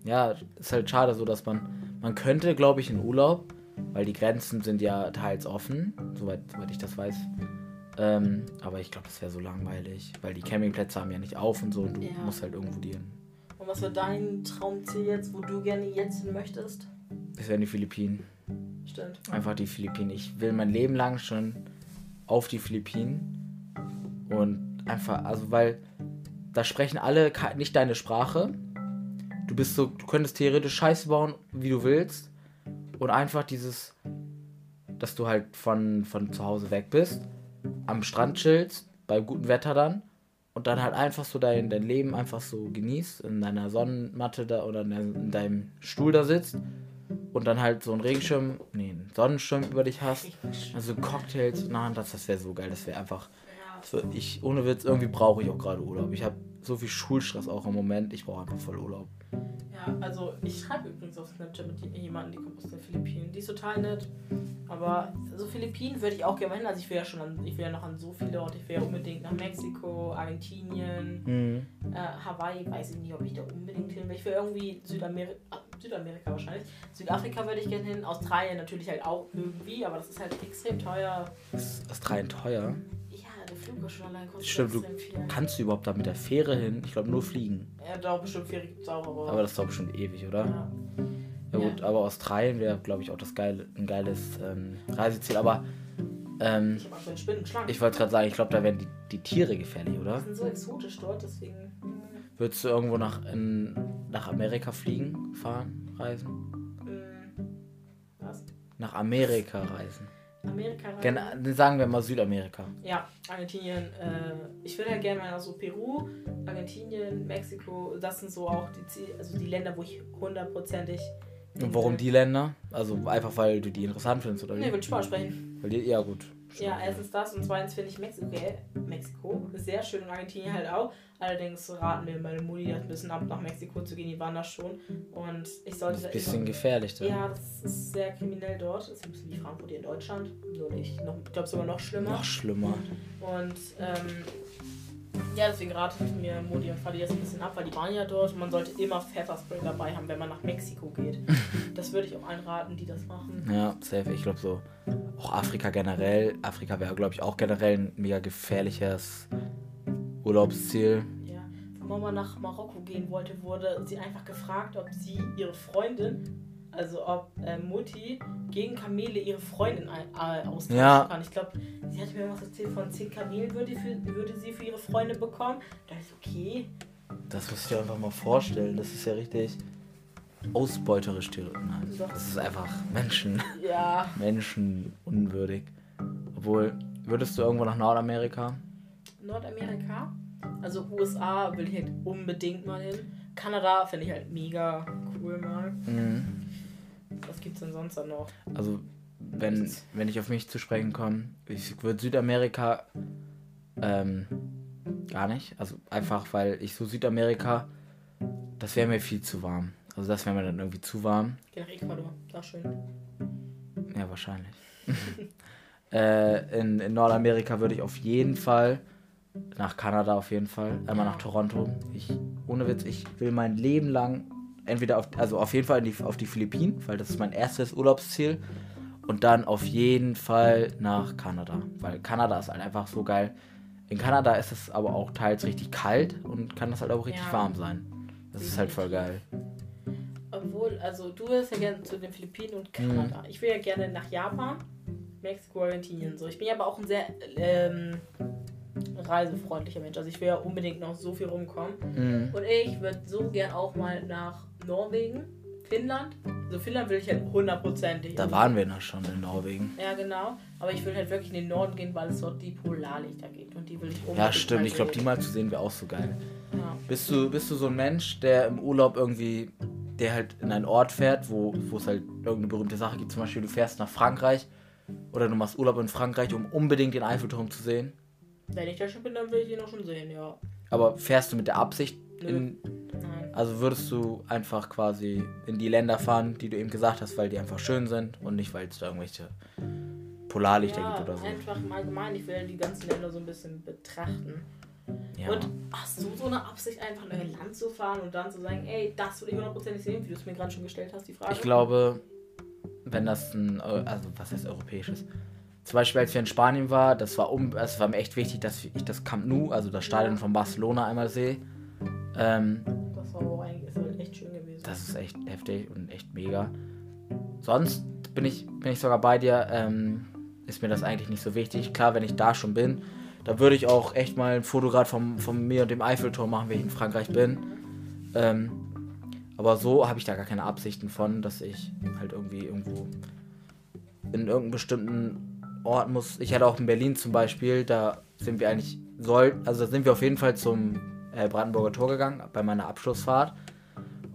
Ja. Ja, ist halt schade so, dass man. Man könnte, glaube ich, in Urlaub, weil die Grenzen sind ja teils offen, soweit, soweit ich das weiß. Ähm, aber ich glaube, das wäre so langweilig, weil die Campingplätze haben ja nicht auf und so und du Ja. musst halt irgendwo hin. Und was wäre dein Traumziel jetzt, wo du gerne jetzt hin möchtest? Das wären die Philippinen. Stimmt. Einfach die Philippinen. Ich will mein Leben lang schon auf die Philippinen. Und einfach, also weil da sprechen alle nicht deine Sprache. Du bist so, du könntest theoretisch Scheiße bauen, wie du willst. Und einfach dieses, dass du halt von, von zu Hause weg bist, am Strand chillst, bei gutem Wetter dann. Und dann halt einfach so dein, dein Leben einfach so genießt, in deiner Sonnenmatte da oder in, dein- in deinem Stuhl da sitzt und dann halt so einen Regenschirm, nee, einen Sonnenschirm über dich hast. Also Cocktails, na, das, das wäre so geil. Das wäre einfach. Ich, ohne Witz, irgendwie brauche ich auch gerade Urlaub. Ich habe so viel Schulstress auch im Moment. Ich brauche einfach voll Urlaub. Ja, also ich schreibe übrigens auf Snapchat mit jemandem, die kommt aus den Philippinen. Die ist total nett. Aber so Philippinen würde ich auch gerne hin. Also ich will ja schon an, ich will ja noch an so viele Orte. Ich will ja unbedingt nach Mexiko, Argentinien, Mhm. äh, Hawaii, weiß ich nicht, ob ich da unbedingt hin will. Ich will irgendwie Südamerika, Südamerika wahrscheinlich. Südafrika würde ich gerne hin. Australien natürlich halt auch irgendwie, aber das ist halt extrem teuer. Ist Australien teuer? Ja, der Flug ist schon allein kostet Stimmt, du kannst du überhaupt da mit der Fähre hin? Ich glaube nur fliegen. Ja, doch, bestimmt Ferien gibt es auch, aber. Aber das dauert bestimmt ewig, oder? ja. Ja gut, aber Australien wäre, glaube ich, auch das geile, ein geiles ähm, Reiseziel. Aber ähm, Ich ich wollte gerade sagen, ich glaube, da wären die, die Tiere gefährlich, oder? Die sind so exotisch dort, deswegen. hm, Würdest du irgendwo nach, in, nach Amerika fliegen, fahren, reisen? hm, Was? Nach Amerika reisen. Amerika rein? Gen sagen wir mal Südamerika. Ja, Argentinien. Äh, ich würde ja gerne mal so Peru, Argentinien, Mexiko. Das sind so auch die, Ziel also die Länder, wo ich hundertprozentig. Und warum die Länder? Also einfach, weil du die interessant findest, oder wie? Ne, will Sport sprechen. Weil die, ja gut. Ja, erstens das und zweitens finde ich Mexiko, äh, Mexiko sehr schön und Argentinien halt auch. Allerdings raten mir meine Mutti das ein bisschen ab, nach Mexiko zu gehen. Die waren da schon. Und ich sollte Das ist ein bisschen immer- gefährlich da. Ja, das ist sehr kriminell dort. Das ist ein bisschen wie Frankfurt hier in Deutschland. Nur nicht. Noch, ich glaube sogar noch schlimmer. Noch schlimmer. Und ähm, ja, deswegen ratet mir Modi und Fadi jetzt ein bisschen ab, weil die waren ja dort. Und man sollte immer Pfefferspray dabei haben, wenn man nach Mexiko geht. [laughs] das würde ich auch einraten, die das machen. Ja, safe. Ich glaube so. Auch Afrika generell. Afrika wäre, glaube ich, auch generell ein mega gefährliches Urlaubsziel. Ja. Mama nach Marokko gehen wollte, wurde sie einfach gefragt, ob sie ihre Freundin, also ob äh, Mutti gegen Kamele ihre Freundin äh, austauschen Ja. kann. Ich glaube, sie hatte mir was erzählt von 10 Kamelen würde, für, würde sie für ihre Freundin bekommen. Da ich, okay, Das musst du dir einfach mal vorstellen. Das ist ja richtig ausbeuterisch. die- Nein, das ist einfach Menschen, ja, [laughs] menschenunwürdig. Obwohl, würdest du irgendwo nach Nordamerika? Nordamerika, also USA will ich halt unbedingt mal hin. Kanada finde ich halt mega cool mal. Mhm. Was gibt's denn sonst da noch? Also, wenn, wenn ich auf mich zu sprechen komme, ich würde Südamerika ähm, gar nicht. Also einfach, weil ich so Südamerika, das wäre mir viel zu warm. Also das wäre mir dann irgendwie zu warm. Geh nach Ecuador, da schön. Ja, wahrscheinlich. [laughs] äh, in, in Nordamerika würde ich auf jeden Fall nach Kanada auf jeden Fall, einmal nach Toronto. Ich, ohne Witz, ich will mein Leben lang entweder auf, also auf jeden Fall die, auf die Philippinen, weil das ist mein erstes Urlaubsziel. Und dann auf jeden Fall nach Kanada, weil Kanada ist halt einfach so geil. In Kanada ist es aber auch teils richtig kalt und kann das halt auch richtig Ja. warm sein. Das ist halt voll geil. Obwohl, also du willst ja gerne zu den Philippinen und Kanada. Ich will ja gerne nach Japan, Mexiko, Argentinien. So. Ich bin ja aber auch ein sehr ähm, reisefreundlicher Mensch. Also ich will ja unbedingt noch so viel rumkommen. Mhm. Und ich würde so gern auch mal nach Norwegen, Finnland. Also Finnland will ich halt hundertprozentig. Da waren wir noch schon in Norwegen. Ja, genau. Aber ich will halt wirklich in den Norden gehen, weil es dort die Polarlichter gibt. Und die will ich unbedingt Ja, stimmt. Ich glaube, die mal zu sehen wäre auch so geil. Ja. Bist du, bist du so ein Mensch, der im Urlaub irgendwie, der halt in einen Ort fährt, wo, es halt irgendeine berühmte Sache gibt? Zum Beispiel, du fährst nach Frankreich oder du machst Urlaub in Frankreich, um unbedingt den Eiffelturm zu sehen. Wenn ich da schon bin, dann will ich den auch schon sehen, ja. Aber fährst du mit der Absicht, in, Nein. also würdest du einfach quasi in die Länder fahren, die du eben gesagt hast, weil die einfach schön sind und nicht, weil es da irgendwelche Polarlichter Ja, gibt oder so. einfach im Allgemeinen. Ich will die ganzen Länder so ein bisschen betrachten. Ja. Und hast du so eine Absicht, einfach in ein Land zu fahren und dann zu sagen, ey, das will ich hundertprozentig sehen, wie du es mir gerade schon gestellt hast, die Frage? Ich glaube, wenn das ein, also was heißt europäisches? Zum Beispiel, als wir in Spanien waren, das war, um, es war mir echt wichtig, dass ich das Camp Nou, also das Stadion Ja. von Barcelona einmal sehe. Ähm, Das war auch eigentlich ist halt echt schön gewesen. das ist echt heftig und echt mega. Sonst bin ich, bin ich sogar bei dir, ähm, ist mir das eigentlich nicht so wichtig. Klar, wenn ich da schon bin, da würde ich auch echt mal ein Foto gerade vom, von mir und dem Eiffelturm machen, wenn ich in Frankreich bin. Ähm, aber so habe ich da gar keine Absichten von, dass ich halt irgendwie irgendwo in irgendeinem bestimmten Ort muss. Ich hatte auch in Berlin zum Beispiel, da sind wir eigentlich soll, also sind wir auf jeden Fall zum äh, Brandenburger Tor gegangen bei meiner Abschlussfahrt.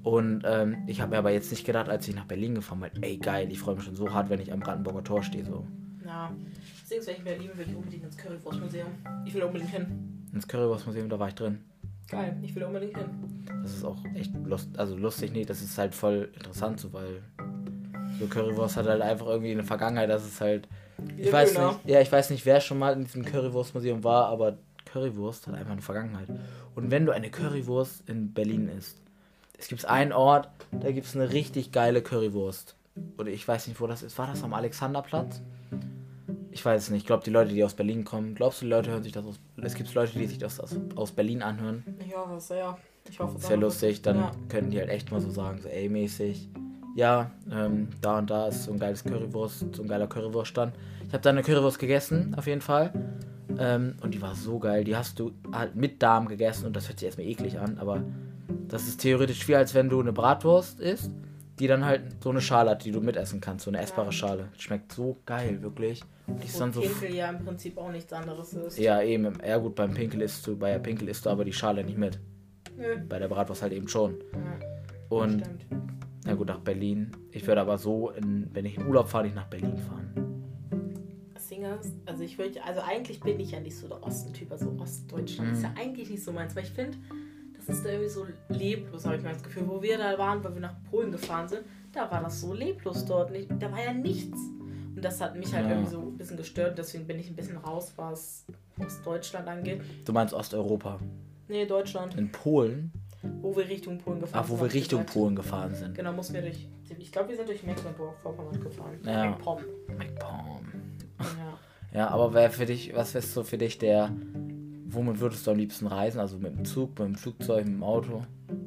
Und ähm, ich habe mir aber jetzt nicht gedacht, als ich nach Berlin gefahren bin, ey geil, ich freue mich schon so hart, wenn ich am Brandenburger Tor stehe. So. Ja. Deswegen, wenn ich in Berlin bin, will ich unbedingt ins Currywurstmuseum. Ich will unbedingt hin. Ins Currywurstmuseum, da war ich drin. Geil, ich will unbedingt hin. Das ist auch echt lust, also lustig, nee, das ist halt voll interessant so, weil so Currywurst hat halt einfach irgendwie eine Vergangenheit, das ist halt, ich weiß Döner. nicht, ja, ich weiß nicht, wer schon mal in diesem Currywurstmuseum war, aber Currywurst hat einfach eine Vergangenheit. Und wenn du eine Currywurst in Berlin isst, es gibt einen Ort, da gibt es eine richtig geile Currywurst. Oder ich weiß nicht, wo das ist. War das am Alexanderplatz? Ich weiß es nicht. Ich glaube, die Leute, die aus Berlin kommen, glaubst du, die Leute hören sich das aus. Es gibt Leute, die sich das aus, aus Berlin anhören. Ich hoffe es sehr. Ich hoffe es wäre auch. lustig, dann Ja. könnten die halt echt mal so sagen, so ey mäßig. Ja, ähm, da und da ist so ein geiles Currywurst, so ein geiler Currywurststand. Ich habe da eine Currywurst gegessen, auf jeden Fall. Ähm, und die war so geil. Die hast du halt mit Darm gegessen und das hört sich erstmal eklig an, aber das ist theoretisch wie als wenn du eine Bratwurst isst, die dann halt so eine Schale hat, die du mitessen kannst, so eine essbare. Schale. Schmeckt so geil, wirklich. Und die ist dann so. Pinkel ja im Prinzip auch nichts anderes ist. Ja, eben. Ja gut, beim Pinkel isst du, bei der Pinkel isst du aber die Schale nicht mit. Nö. Bei der Bratwurst halt eben schon. Ja, Und stimmt. Na gut, nach Berlin. Ich würde aber so, in, wenn ich in Urlaub fahre, nicht nach Berlin fahren. Ist, also ich würde, also eigentlich bin ich ja nicht so der Osten-Typ, also Ostdeutschland ist ja Mhm. eigentlich nicht so meins, weil ich finde, das ist da irgendwie so leblos, habe ich mal das Gefühl. Wo wir da waren, weil wir nach Polen gefahren sind, da war das so leblos dort. Nicht, da war ja nichts. Und das hat mich halt Ja. irgendwie so ein bisschen gestört, deswegen bin ich ein bisschen raus, was Ostdeutschland angeht. Du meinst Osteuropa. Nee, Deutschland, In Polen? wo wir Richtung Polen gefahren Ach, sind. wo wir Richtung gesagt. Polen gefahren sind. Genau, mussten wir durch, ich glaube, wir sind durch Mecklenburg-Vorpommern gefahren. Ja. MacPom. MacPom. Ja. Ja, aber wer für dich, was ist so für dich der, womit würdest du am liebsten reisen? Also mit dem Zug, mit dem Flugzeug, mit dem Auto?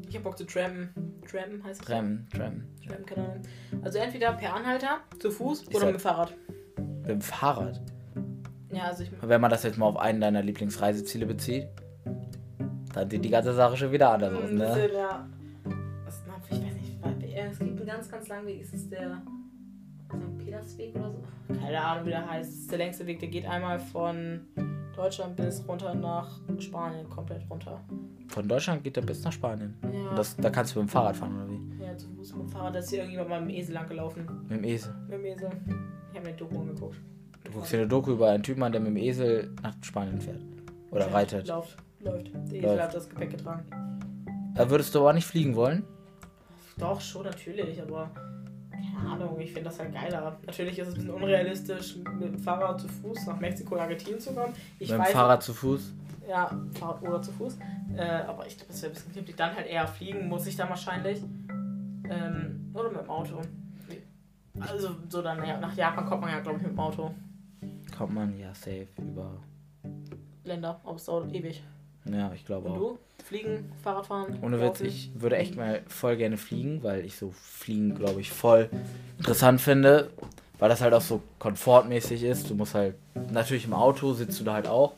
Ich hab Bock zu trampen. Trampen heißt das? Tram, Tram. Trampen, keine Ahnung. Also entweder per Anhalter, zu Fuß Ich oder sag- mit dem Fahrrad. Mit dem Fahrrad. Ja, also ich. Wenn man das jetzt mal auf einen deiner Lieblingsreiseziele bezieht, dann sieht die ganze Sache schon wieder anders aus, ne? bisschen, ja. Was, na, ich weiß nicht, weil- es gibt einen ganz, ganz langen Weg. Ist es der St. Petersweg oder so? Keine Ahnung, wie der heißt. Es ist der längste Weg. Der geht einmal von Deutschland bis runter nach Spanien, komplett runter. Von Deutschland geht er bis nach Spanien. Ja, Und das, da kannst du mit dem Fahrrad fahren, oder wie? ja zu Fuß mit dem Fahrrad. Da ist hier irgendjemand mal mit dem Esel lang gelaufen. Mit dem Esel. Mit dem Esel. Ich habe mir die Doku angeguckt. Du guckst dir eine Doku über einen Typen an, der mit dem Esel nach Spanien fährt. Oder Ja, reitet. Läuft, läuft. Der Esel Läuft. hat das Gepäck getragen. Da würdest du aber nicht fliegen wollen? Doch, schon natürlich, aber keine Ahnung, ich finde das halt geiler. Natürlich ist es ein bisschen unrealistisch, mit dem Fahrrad zu Fuß nach Mexiko, Argentinien zu kommen. Ich mit dem weiß, Fahrrad zu Fuß? Ja, Fahrrad oder zu Fuß. Äh, aber ich glaube, das wäre ein bisschen knifflig. Dann halt eher fliegen muss ich dann wahrscheinlich. Ähm, oder mit dem Auto. Also, so dann, ja, nach Japan kommt man ja, glaube ich, mit dem Auto. Kommt man ja safe über. Länder, aber es dauert ewig. Ja, ich glaube Und auch. du? Fliegen, Fahrradfahren? Ohne Witz, ich würde echt mal voll gerne fliegen, weil ich so Fliegen, glaube ich, voll interessant finde. Weil das halt auch so komfortmäßig ist. Du musst halt, natürlich im Auto sitzt du da halt auch.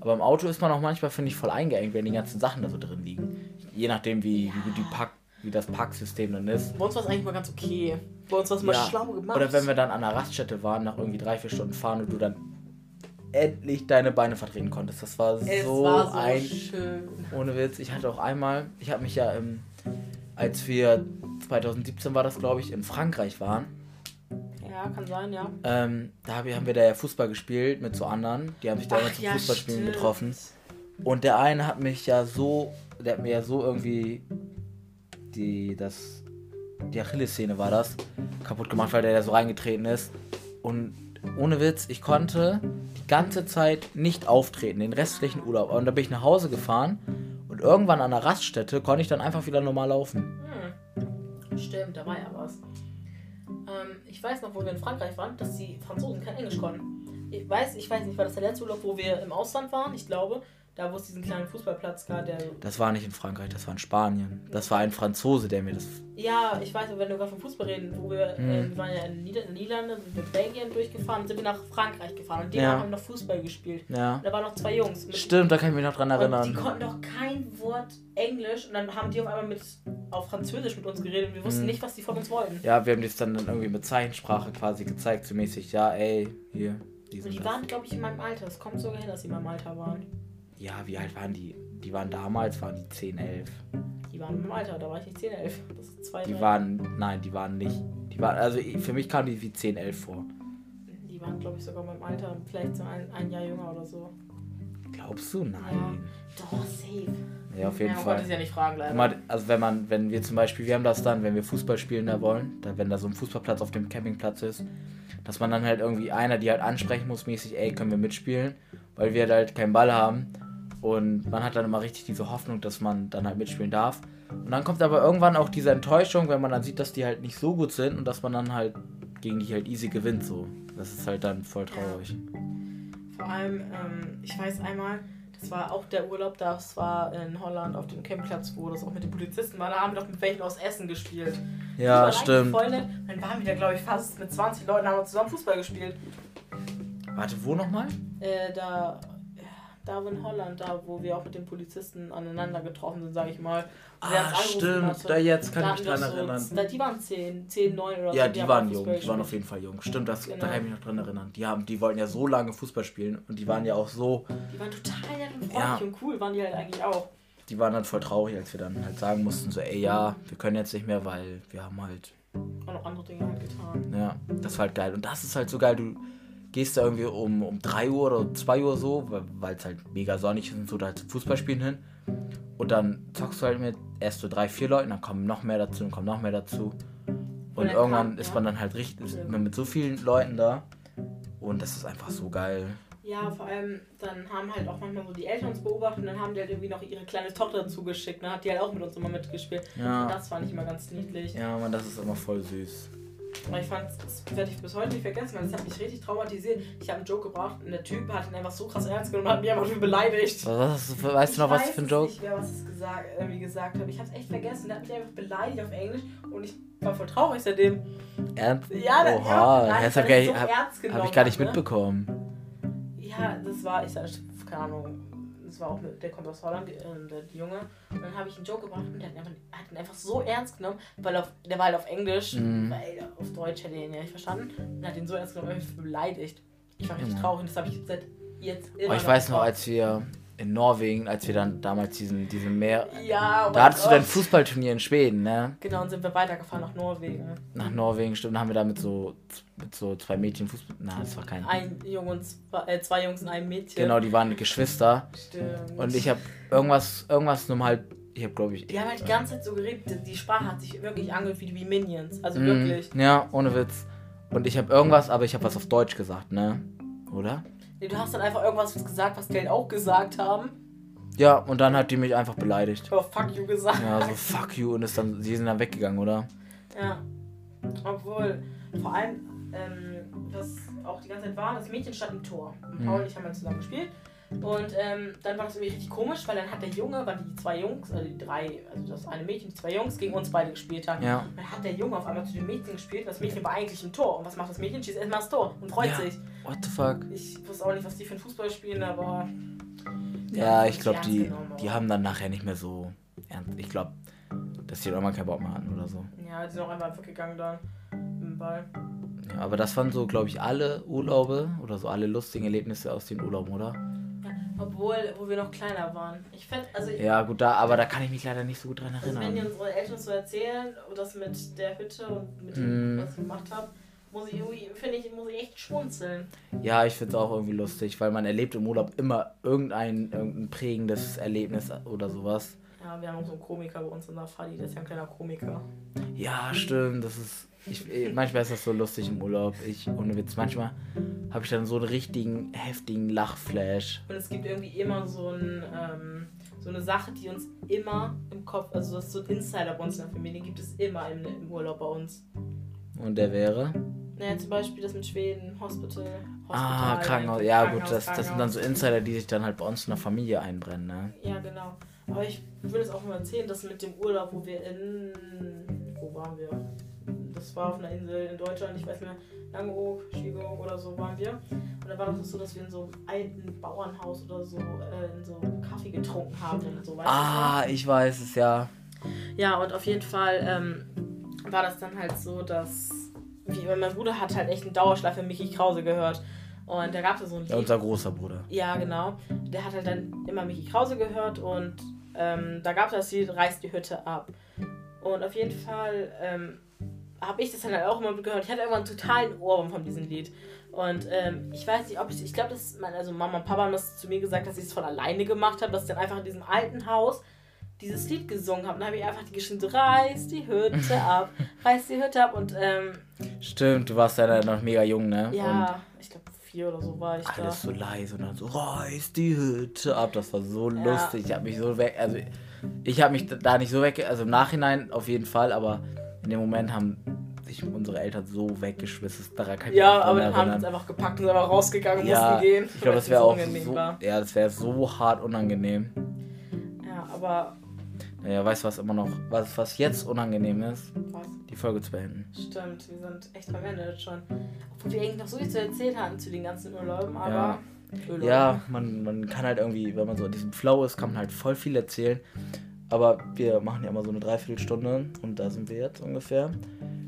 Aber im Auto ist man auch manchmal, finde ich, voll eingeengt, wenn die ganzen Sachen da so drin liegen. Je nachdem, wie, wie, die Pack, wie das Packsystem dann ist. Bei uns war es eigentlich mal ganz okay. Bei uns war es mal Ja, schlau gemacht. Oder wenn wir dann an einer Raststätte waren, nach irgendwie drei, vier Stunden fahren und du dann endlich deine Beine vertreten konntest. Das war so, war so ein schön. ohne Witz, ich hatte auch einmal, ich habe mich ja, ähm, als wir 2017 war das, glaube ich, in Frankreich waren, Ja, kann sein, ja. ähm, da haben wir da ja Fußball gespielt mit so anderen, die haben sich da immer zum Fußballspielen stimmt. getroffen. Und der eine hat mich ja so, der hat mir ja so irgendwie die, das, die Achillessehne war das, kaputt gemacht, weil der da so reingetreten ist. Und ohne Witz, ich konnte die ganze Zeit nicht auftreten, den restlichen Urlaub. Und da bin ich nach Hause gefahren und irgendwann an der Raststätte konnte ich dann einfach wieder normal laufen. Hm. Stimmt, da war ja was. Ähm, ich weiß noch, wo wir in Frankreich waren, dass die Franzosen kein Englisch konnten. Ich weiß, ich weiß nicht, war das der letzte Urlaub, wo wir im Ausland waren? Ich glaube, da wo es diesen kleinen Fußballplatz gab, der. Das war nicht in Frankreich, das war in Spanien. Das war ein Franzose, der mir das. Ja, ich weiß, wenn wir gerade vom Fußball reden, wo wir, Hm. äh, wir waren ja in Nieder Niederlande, sind mit Belgien durchgefahren sind wir nach Frankreich gefahren und die Ja. haben noch Fußball gespielt. Ja. Und da waren noch zwei Jungs. Stimmt, da kann ich mich noch dran und die erinnern. konnten doch kein Wort Englisch und dann haben die auf einmal mit auf Französisch mit uns geredet und wir wussten Hm. nicht, was die von uns wollten. Ja, wir haben das dann, dann irgendwie mit Zeichensprache quasi gezeigt, so mäßig, ja, ey, hier, die die waren, glaube ich, in meinem Alter. Es kommt sogar hin, dass sie in meinem Alter waren. Ja, wie alt waren die? Die waren damals, waren die 10, 11. Die waren meinem Alter, da war ich nicht 10, 11. Das ist zwei, Die drei. waren, nein, die waren nicht. Die waren, also für mich kamen die wie 10, 11 vor. Die waren, glaube ich, sogar in meinem Alter. Vielleicht so ein, ein Jahr jünger oder so. Glaubst du? Nein. Doch, safe. Ja, auf jeden ja, man Fall. ja nicht fragen, leider. Also wenn man, wenn wir zum Beispiel, wir haben das dann, wenn wir Fußball spielen da wollen, dann, wenn da so ein Fußballplatz auf dem Campingplatz ist, dass man dann halt irgendwie einer, die halt ansprechen muss, mäßig, ey, können wir mitspielen, weil wir halt keinen Ball haben. Und man hat dann immer richtig diese Hoffnung, dass man dann halt mitspielen darf. Und dann kommt aber irgendwann auch diese Enttäuschung, wenn man dann sieht, dass die halt nicht so gut sind und dass man dann halt gegen die halt easy gewinnt, so. Das ist halt dann voll traurig. Vor allem, ähm, ich weiß einmal, das war auch der Urlaub, das war in Holland auf dem Campingplatz, wo das auch mit den Polizisten war. Da haben wir doch mit welchen aus Essen gespielt. Ja, stimmt. nett. Dann waren wir da, glaube ich, fast mit 20 Leuten, haben wir zusammen Fußball gespielt. Warte, wo nochmal? Äh, da, da in Holland, da wo wir auch mit den Polizisten aneinander getroffen sind, sage ich mal. Ah, stimmt. hatte. Da jetzt kann ich mich dran wir so- erinnern. Da, die waren 10, 10, 9 oder so. Ja, die haben waren auch jung, die waren auf jeden Fall jung. Stimmt, das, Genau. da kann ich mich noch dran erinnern. Die, haben, die wollten ja so lange Fußball spielen und die waren ja auch so, Die waren total nett und freundlich Ja. und cool, waren die halt eigentlich auch. die waren dann voll traurig, als wir dann halt sagen mussten, so, ey, ja, wir können jetzt nicht mehr, weil wir haben halt, Und noch andere Dinge halt getan. ja, das war halt geil. Und das ist halt so geil, du gehst da irgendwie um, um 3 Uhr oder 2 Uhr so, weil es halt mega sonnig ist und so, da halt zum Fußballspielen hin. Und dann zockst du halt mit erst so drei, vier Leuten, dann kommen noch mehr dazu und kommen noch mehr dazu. Und dann irgendwann kam- ist ja. man dann halt richtig, ist man mit so vielen Leuten da. Und das ist einfach so geil. Ja, vor allem, dann haben halt auch manchmal so die Eltern uns beobachtet und dann haben die halt irgendwie noch ihre kleine Tochter dazu geschickt. Dann hat die halt auch mit uns immer mitgespielt. Ja. Und das fand ich immer ganz niedlich. Ja, man, das ist immer voll süß. Aber ich fand, das werde ich bis heute nicht vergessen, weil das hat mich richtig traumatisiert. Ich habe einen Joke gebracht und der Typ hat ihn einfach so krass ernst genommen und hat mich einfach nur beleidigt. Was, weißt du noch, was für ein Joke? Ich weiß nicht mehr, was ich gesagt, irgendwie gesagt habe. Ich habe es echt vergessen. Der hat mich einfach beleidigt auf Englisch und ich war voll traurig seitdem. Ernst? Ja, da- Oha, ja, das habe ich, so hab, ernst genommen hab ich gar nicht hat, ne? mitbekommen. Ja, das war, ich sag, keine Ahnung, das war auch, mit, der kommt aus Holland, äh, der, Junge. Und dann habe ich einen Joke gebracht und der hat, ihn einfach, so ernst genommen, weil auf, der war halt auf Englisch, Mhm. weil auf Deutsch hätte er ihn ja nicht verstanden. Und hat ihn so ernst genommen, er mich beleidigt. Ich war richtig Ja. traurig und das habe ich seit jetzt immer Aber ich weiß noch, als wir in Norwegen, als wir dann damals diesen, diesen Meer. Ja, oh Da hattest du dein Gott. Fußballturnier in Schweden, ne? Genau, und sind wir weitergefahren nach Norwegen. Nach Norwegen, stimmt, dann haben wir da mit so, mit so zwei Mädchen Fußball. Na, das war kein. Ein Junge und zwei, äh, zwei Jungs und ein Mädchen. Genau, die waren Geschwister. Stimmt. Und ich habe irgendwas, irgendwas nur mal. Ich habe, glaube ich. Die haben halt die ganze Zeit so geredet, die- die Sprache hat sich wirklich angehört wie, wie Minions. Also Mm, wirklich. Ja, ohne Witz. Und ich habe irgendwas, aber ich habe was auf Deutsch gesagt, ne? Oder? Nee, du hast dann einfach irgendwas gesagt, was die halt auch gesagt haben. Ja, und dann hat die mich einfach beleidigt. Aber fuck you gesagt. Ja, so fuck you und ist dann, sie sind dann weggegangen, oder? Ja. Obwohl, vor allem, ähm, was auch die ganze Zeit war, das Mädchen stand im Tor. Und Paul und ich haben halt zusammen gespielt. Und ähm, dann war das irgendwie richtig komisch, weil dann hat der Junge, weil die zwei Jungs, also die drei, also das eine Mädchen, die zwei Jungs gegen uns beide gespielt haben. Ja. Dann hat der Junge auf einmal zu dem Mädchen gespielt. Das Mädchen war eigentlich im Tor. Und was macht das Mädchen? Schießt erstmal das Tor und freut Ja. sich. What the fuck? Ich wusste auch nicht, was die für einen Fußball spielen, aber. Ja, haben ich glaube, die, genommen, die haben dann nachher nicht mehr so ernst. Ich glaube, dass die irgendwann keinen Bock mehr hatten oder so. Ja, die sind auch einfach weggegangen dann. Mit dem Ball. Ja, aber das waren so, glaube ich, alle Urlaube oder so alle lustigen Erlebnisse aus den Urlauben, oder? Obwohl, wo wir noch kleiner waren. Ich fände, also ich, Ja, gut, da, aber da kann ich mich leider nicht so gut dran Also wenn die erinnern. unsere Eltern so erzählen, das mit der Hütte und mit Mm. dem, was ich gemacht habe, muss ich irgendwie, finde ich, muss ich echt schmunzeln. Ja, ich finde es auch irgendwie lustig, weil man erlebt im Urlaub immer irgendein, irgendein prägendes Erlebnis oder sowas. Ja, wir haben so einen Komiker bei uns in der Fadi, der ist ja ein kleiner Komiker. Ja, stimmt, das ist. Ich, eh, manchmal ist das so lustig im Urlaub. Ich, ohne Witz, manchmal habe ich dann so einen richtigen, heftigen Lachflash. Und es gibt irgendwie immer so, ein, ähm, so eine Sache, die uns immer im Kopf, also das ist so ein Insider bei uns in der Familie, gibt es immer im, im Urlaub bei uns. Und der wäre? Naja, zum Beispiel das mit Schweden, Hospital. Ah, Hospital, Krankenhaus. Ja, gut, Krankenhaus, das, das sind dann so Krankenhaus. Insider, die sich dann halt bei uns in der Familie einbrennen, ne? Ja, genau. Aber ich will es auch mal erzählen, dass mit dem Urlaub, wo wir in. Wo waren wir? Das war auf einer Insel in Deutschland, ich weiß nicht mehr, Langeoog, Schigoog oder so waren wir. Und da war das so, dass wir in so einem alten Bauernhaus oder so äh, in so Kaffee getrunken haben und so weiter. Ah, ich weiß es ja. Ja, und auf jeden Fall ähm, war das dann halt so, dass. Wie, mein Bruder hat halt echt einen Dauerschleife Mickey Krause gehört. Und da gab es so ein Lied. ja. Unser großer Bruder. Ja, genau. Der hat halt dann immer Mickey Krause gehört und ähm, da gab es das Lied Reiß die Hütte ab. Und auf jeden Fall ähm, habe ich das dann halt auch immer gehört. Ich hatte irgendwann einen totalen Ohrwurm von diesem Lied. Und ähm, ich weiß nicht, ob ich, ich glaube, dass mein, also Mama und Papa haben das zu mir gesagt, dass ich es von alleine gemacht habe, dass ich dann einfach in diesem alten Haus dieses Lied gesungen habe. Und dann habe ich einfach die geschrieben, so, reiß die Hütte [laughs] ab, reiß die Hütte ab. Und ähm, Stimmt, du warst ja dann noch mega jung, ne? ja, ich glaube, vier oder so war ich Und da. alles so leise und dann so, reiß die Hütte ab. Das war so Ja. lustig. Ich habe mich so weg, also ich habe mich da nicht so weg, also im Nachhinein auf jeden Fall, aber in dem Moment haben sich unsere Eltern so weggeschmissen. Daran kann ich Ja, aber dann haben wir uns einfach gepackt und sind einfach rausgegangen und Ja, mussten gehen. Ich glaube, das wäre so auch so, war. ja, das wäre so hart unangenehm. Ja, aber Naja, weißt du, was immer noch, was, was jetzt unangenehm ist? was? Die Folge zu beenden. Stimmt, wir sind echt am Ende jetzt schon. Obwohl wir eigentlich noch so viel zu erzählen hatten zu den ganzen Urlauben, aber. Ja. Urlauben. Ja, man, man kann halt irgendwie, wenn man so in diesem Flow ist, kann man halt voll viel erzählen. Aber wir machen ja immer so eine Dreiviertelstunde und da sind wir jetzt ungefähr.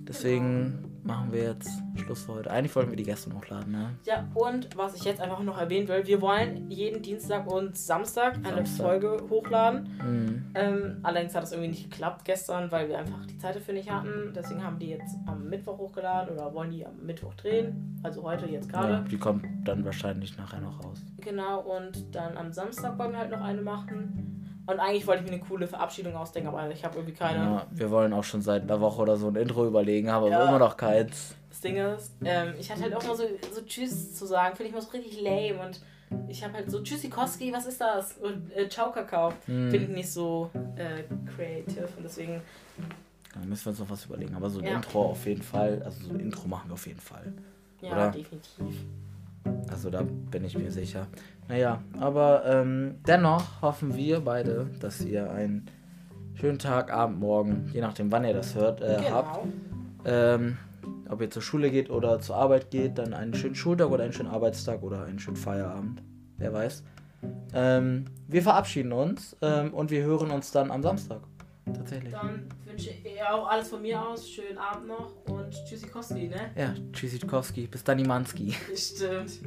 Deswegen machen wir jetzt Schluss für heute. Eigentlich wollten wir die gestern hochladen, ne? Ja, und was ich jetzt einfach noch erwähnen will, wir wollen jeden Dienstag und Samstag eine Samstag. Folge hochladen. Mhm. Ähm, allerdings hat das irgendwie nicht geklappt gestern, weil wir einfach die Zeit dafür nicht hatten. Deswegen haben die jetzt am Mittwoch hochgeladen oder wollen die am Mittwoch drehen. Also heute, jetzt gerade. Ja, die kommt dann wahrscheinlich nachher noch raus. Genau, und dann am Samstag wollen wir halt noch eine machen. Und eigentlich wollte ich mir eine coole Verabschiedung ausdenken, aber ich habe irgendwie keine. Ja, wir wollen auch schon seit einer Woche oder so ein Intro überlegen, haben aber Ja. immer noch keins. Das Ding ist, ähm, ich hatte halt auch mal so, so Tschüss zu sagen, finde ich immer so richtig lame. Und ich habe halt so Tschüssikowski, was ist das? Und äh, Ciao Kakao. Hm. Finde ich nicht so äh, creative und deswegen Dann müssen wir uns noch was überlegen. Aber so ein Ja. Intro auf jeden Fall. Also so ein Intro machen wir auf jeden Fall. Ja, Oder? definitiv. Also da bin ich mir sicher. Naja, aber ähm, dennoch hoffen wir beide, dass ihr einen schönen Tag, Abend, Morgen, je nachdem wann ihr das hört, äh, habt. Genau. Ähm, ob ihr zur Schule geht oder zur Arbeit geht, dann einen schönen Schultag oder einen schönen Arbeitstag oder einen schönen Feierabend. Wer weiß. Ähm, wir verabschieden uns ähm, und wir hören uns dann am Samstag. Tatsächlich. Dann wünsche ich auch alles von mir aus. Schönen Abend noch und Tschüssikowski, ne? Ja, Tschüssikowski. Bis dann, Imanski. Stimmt.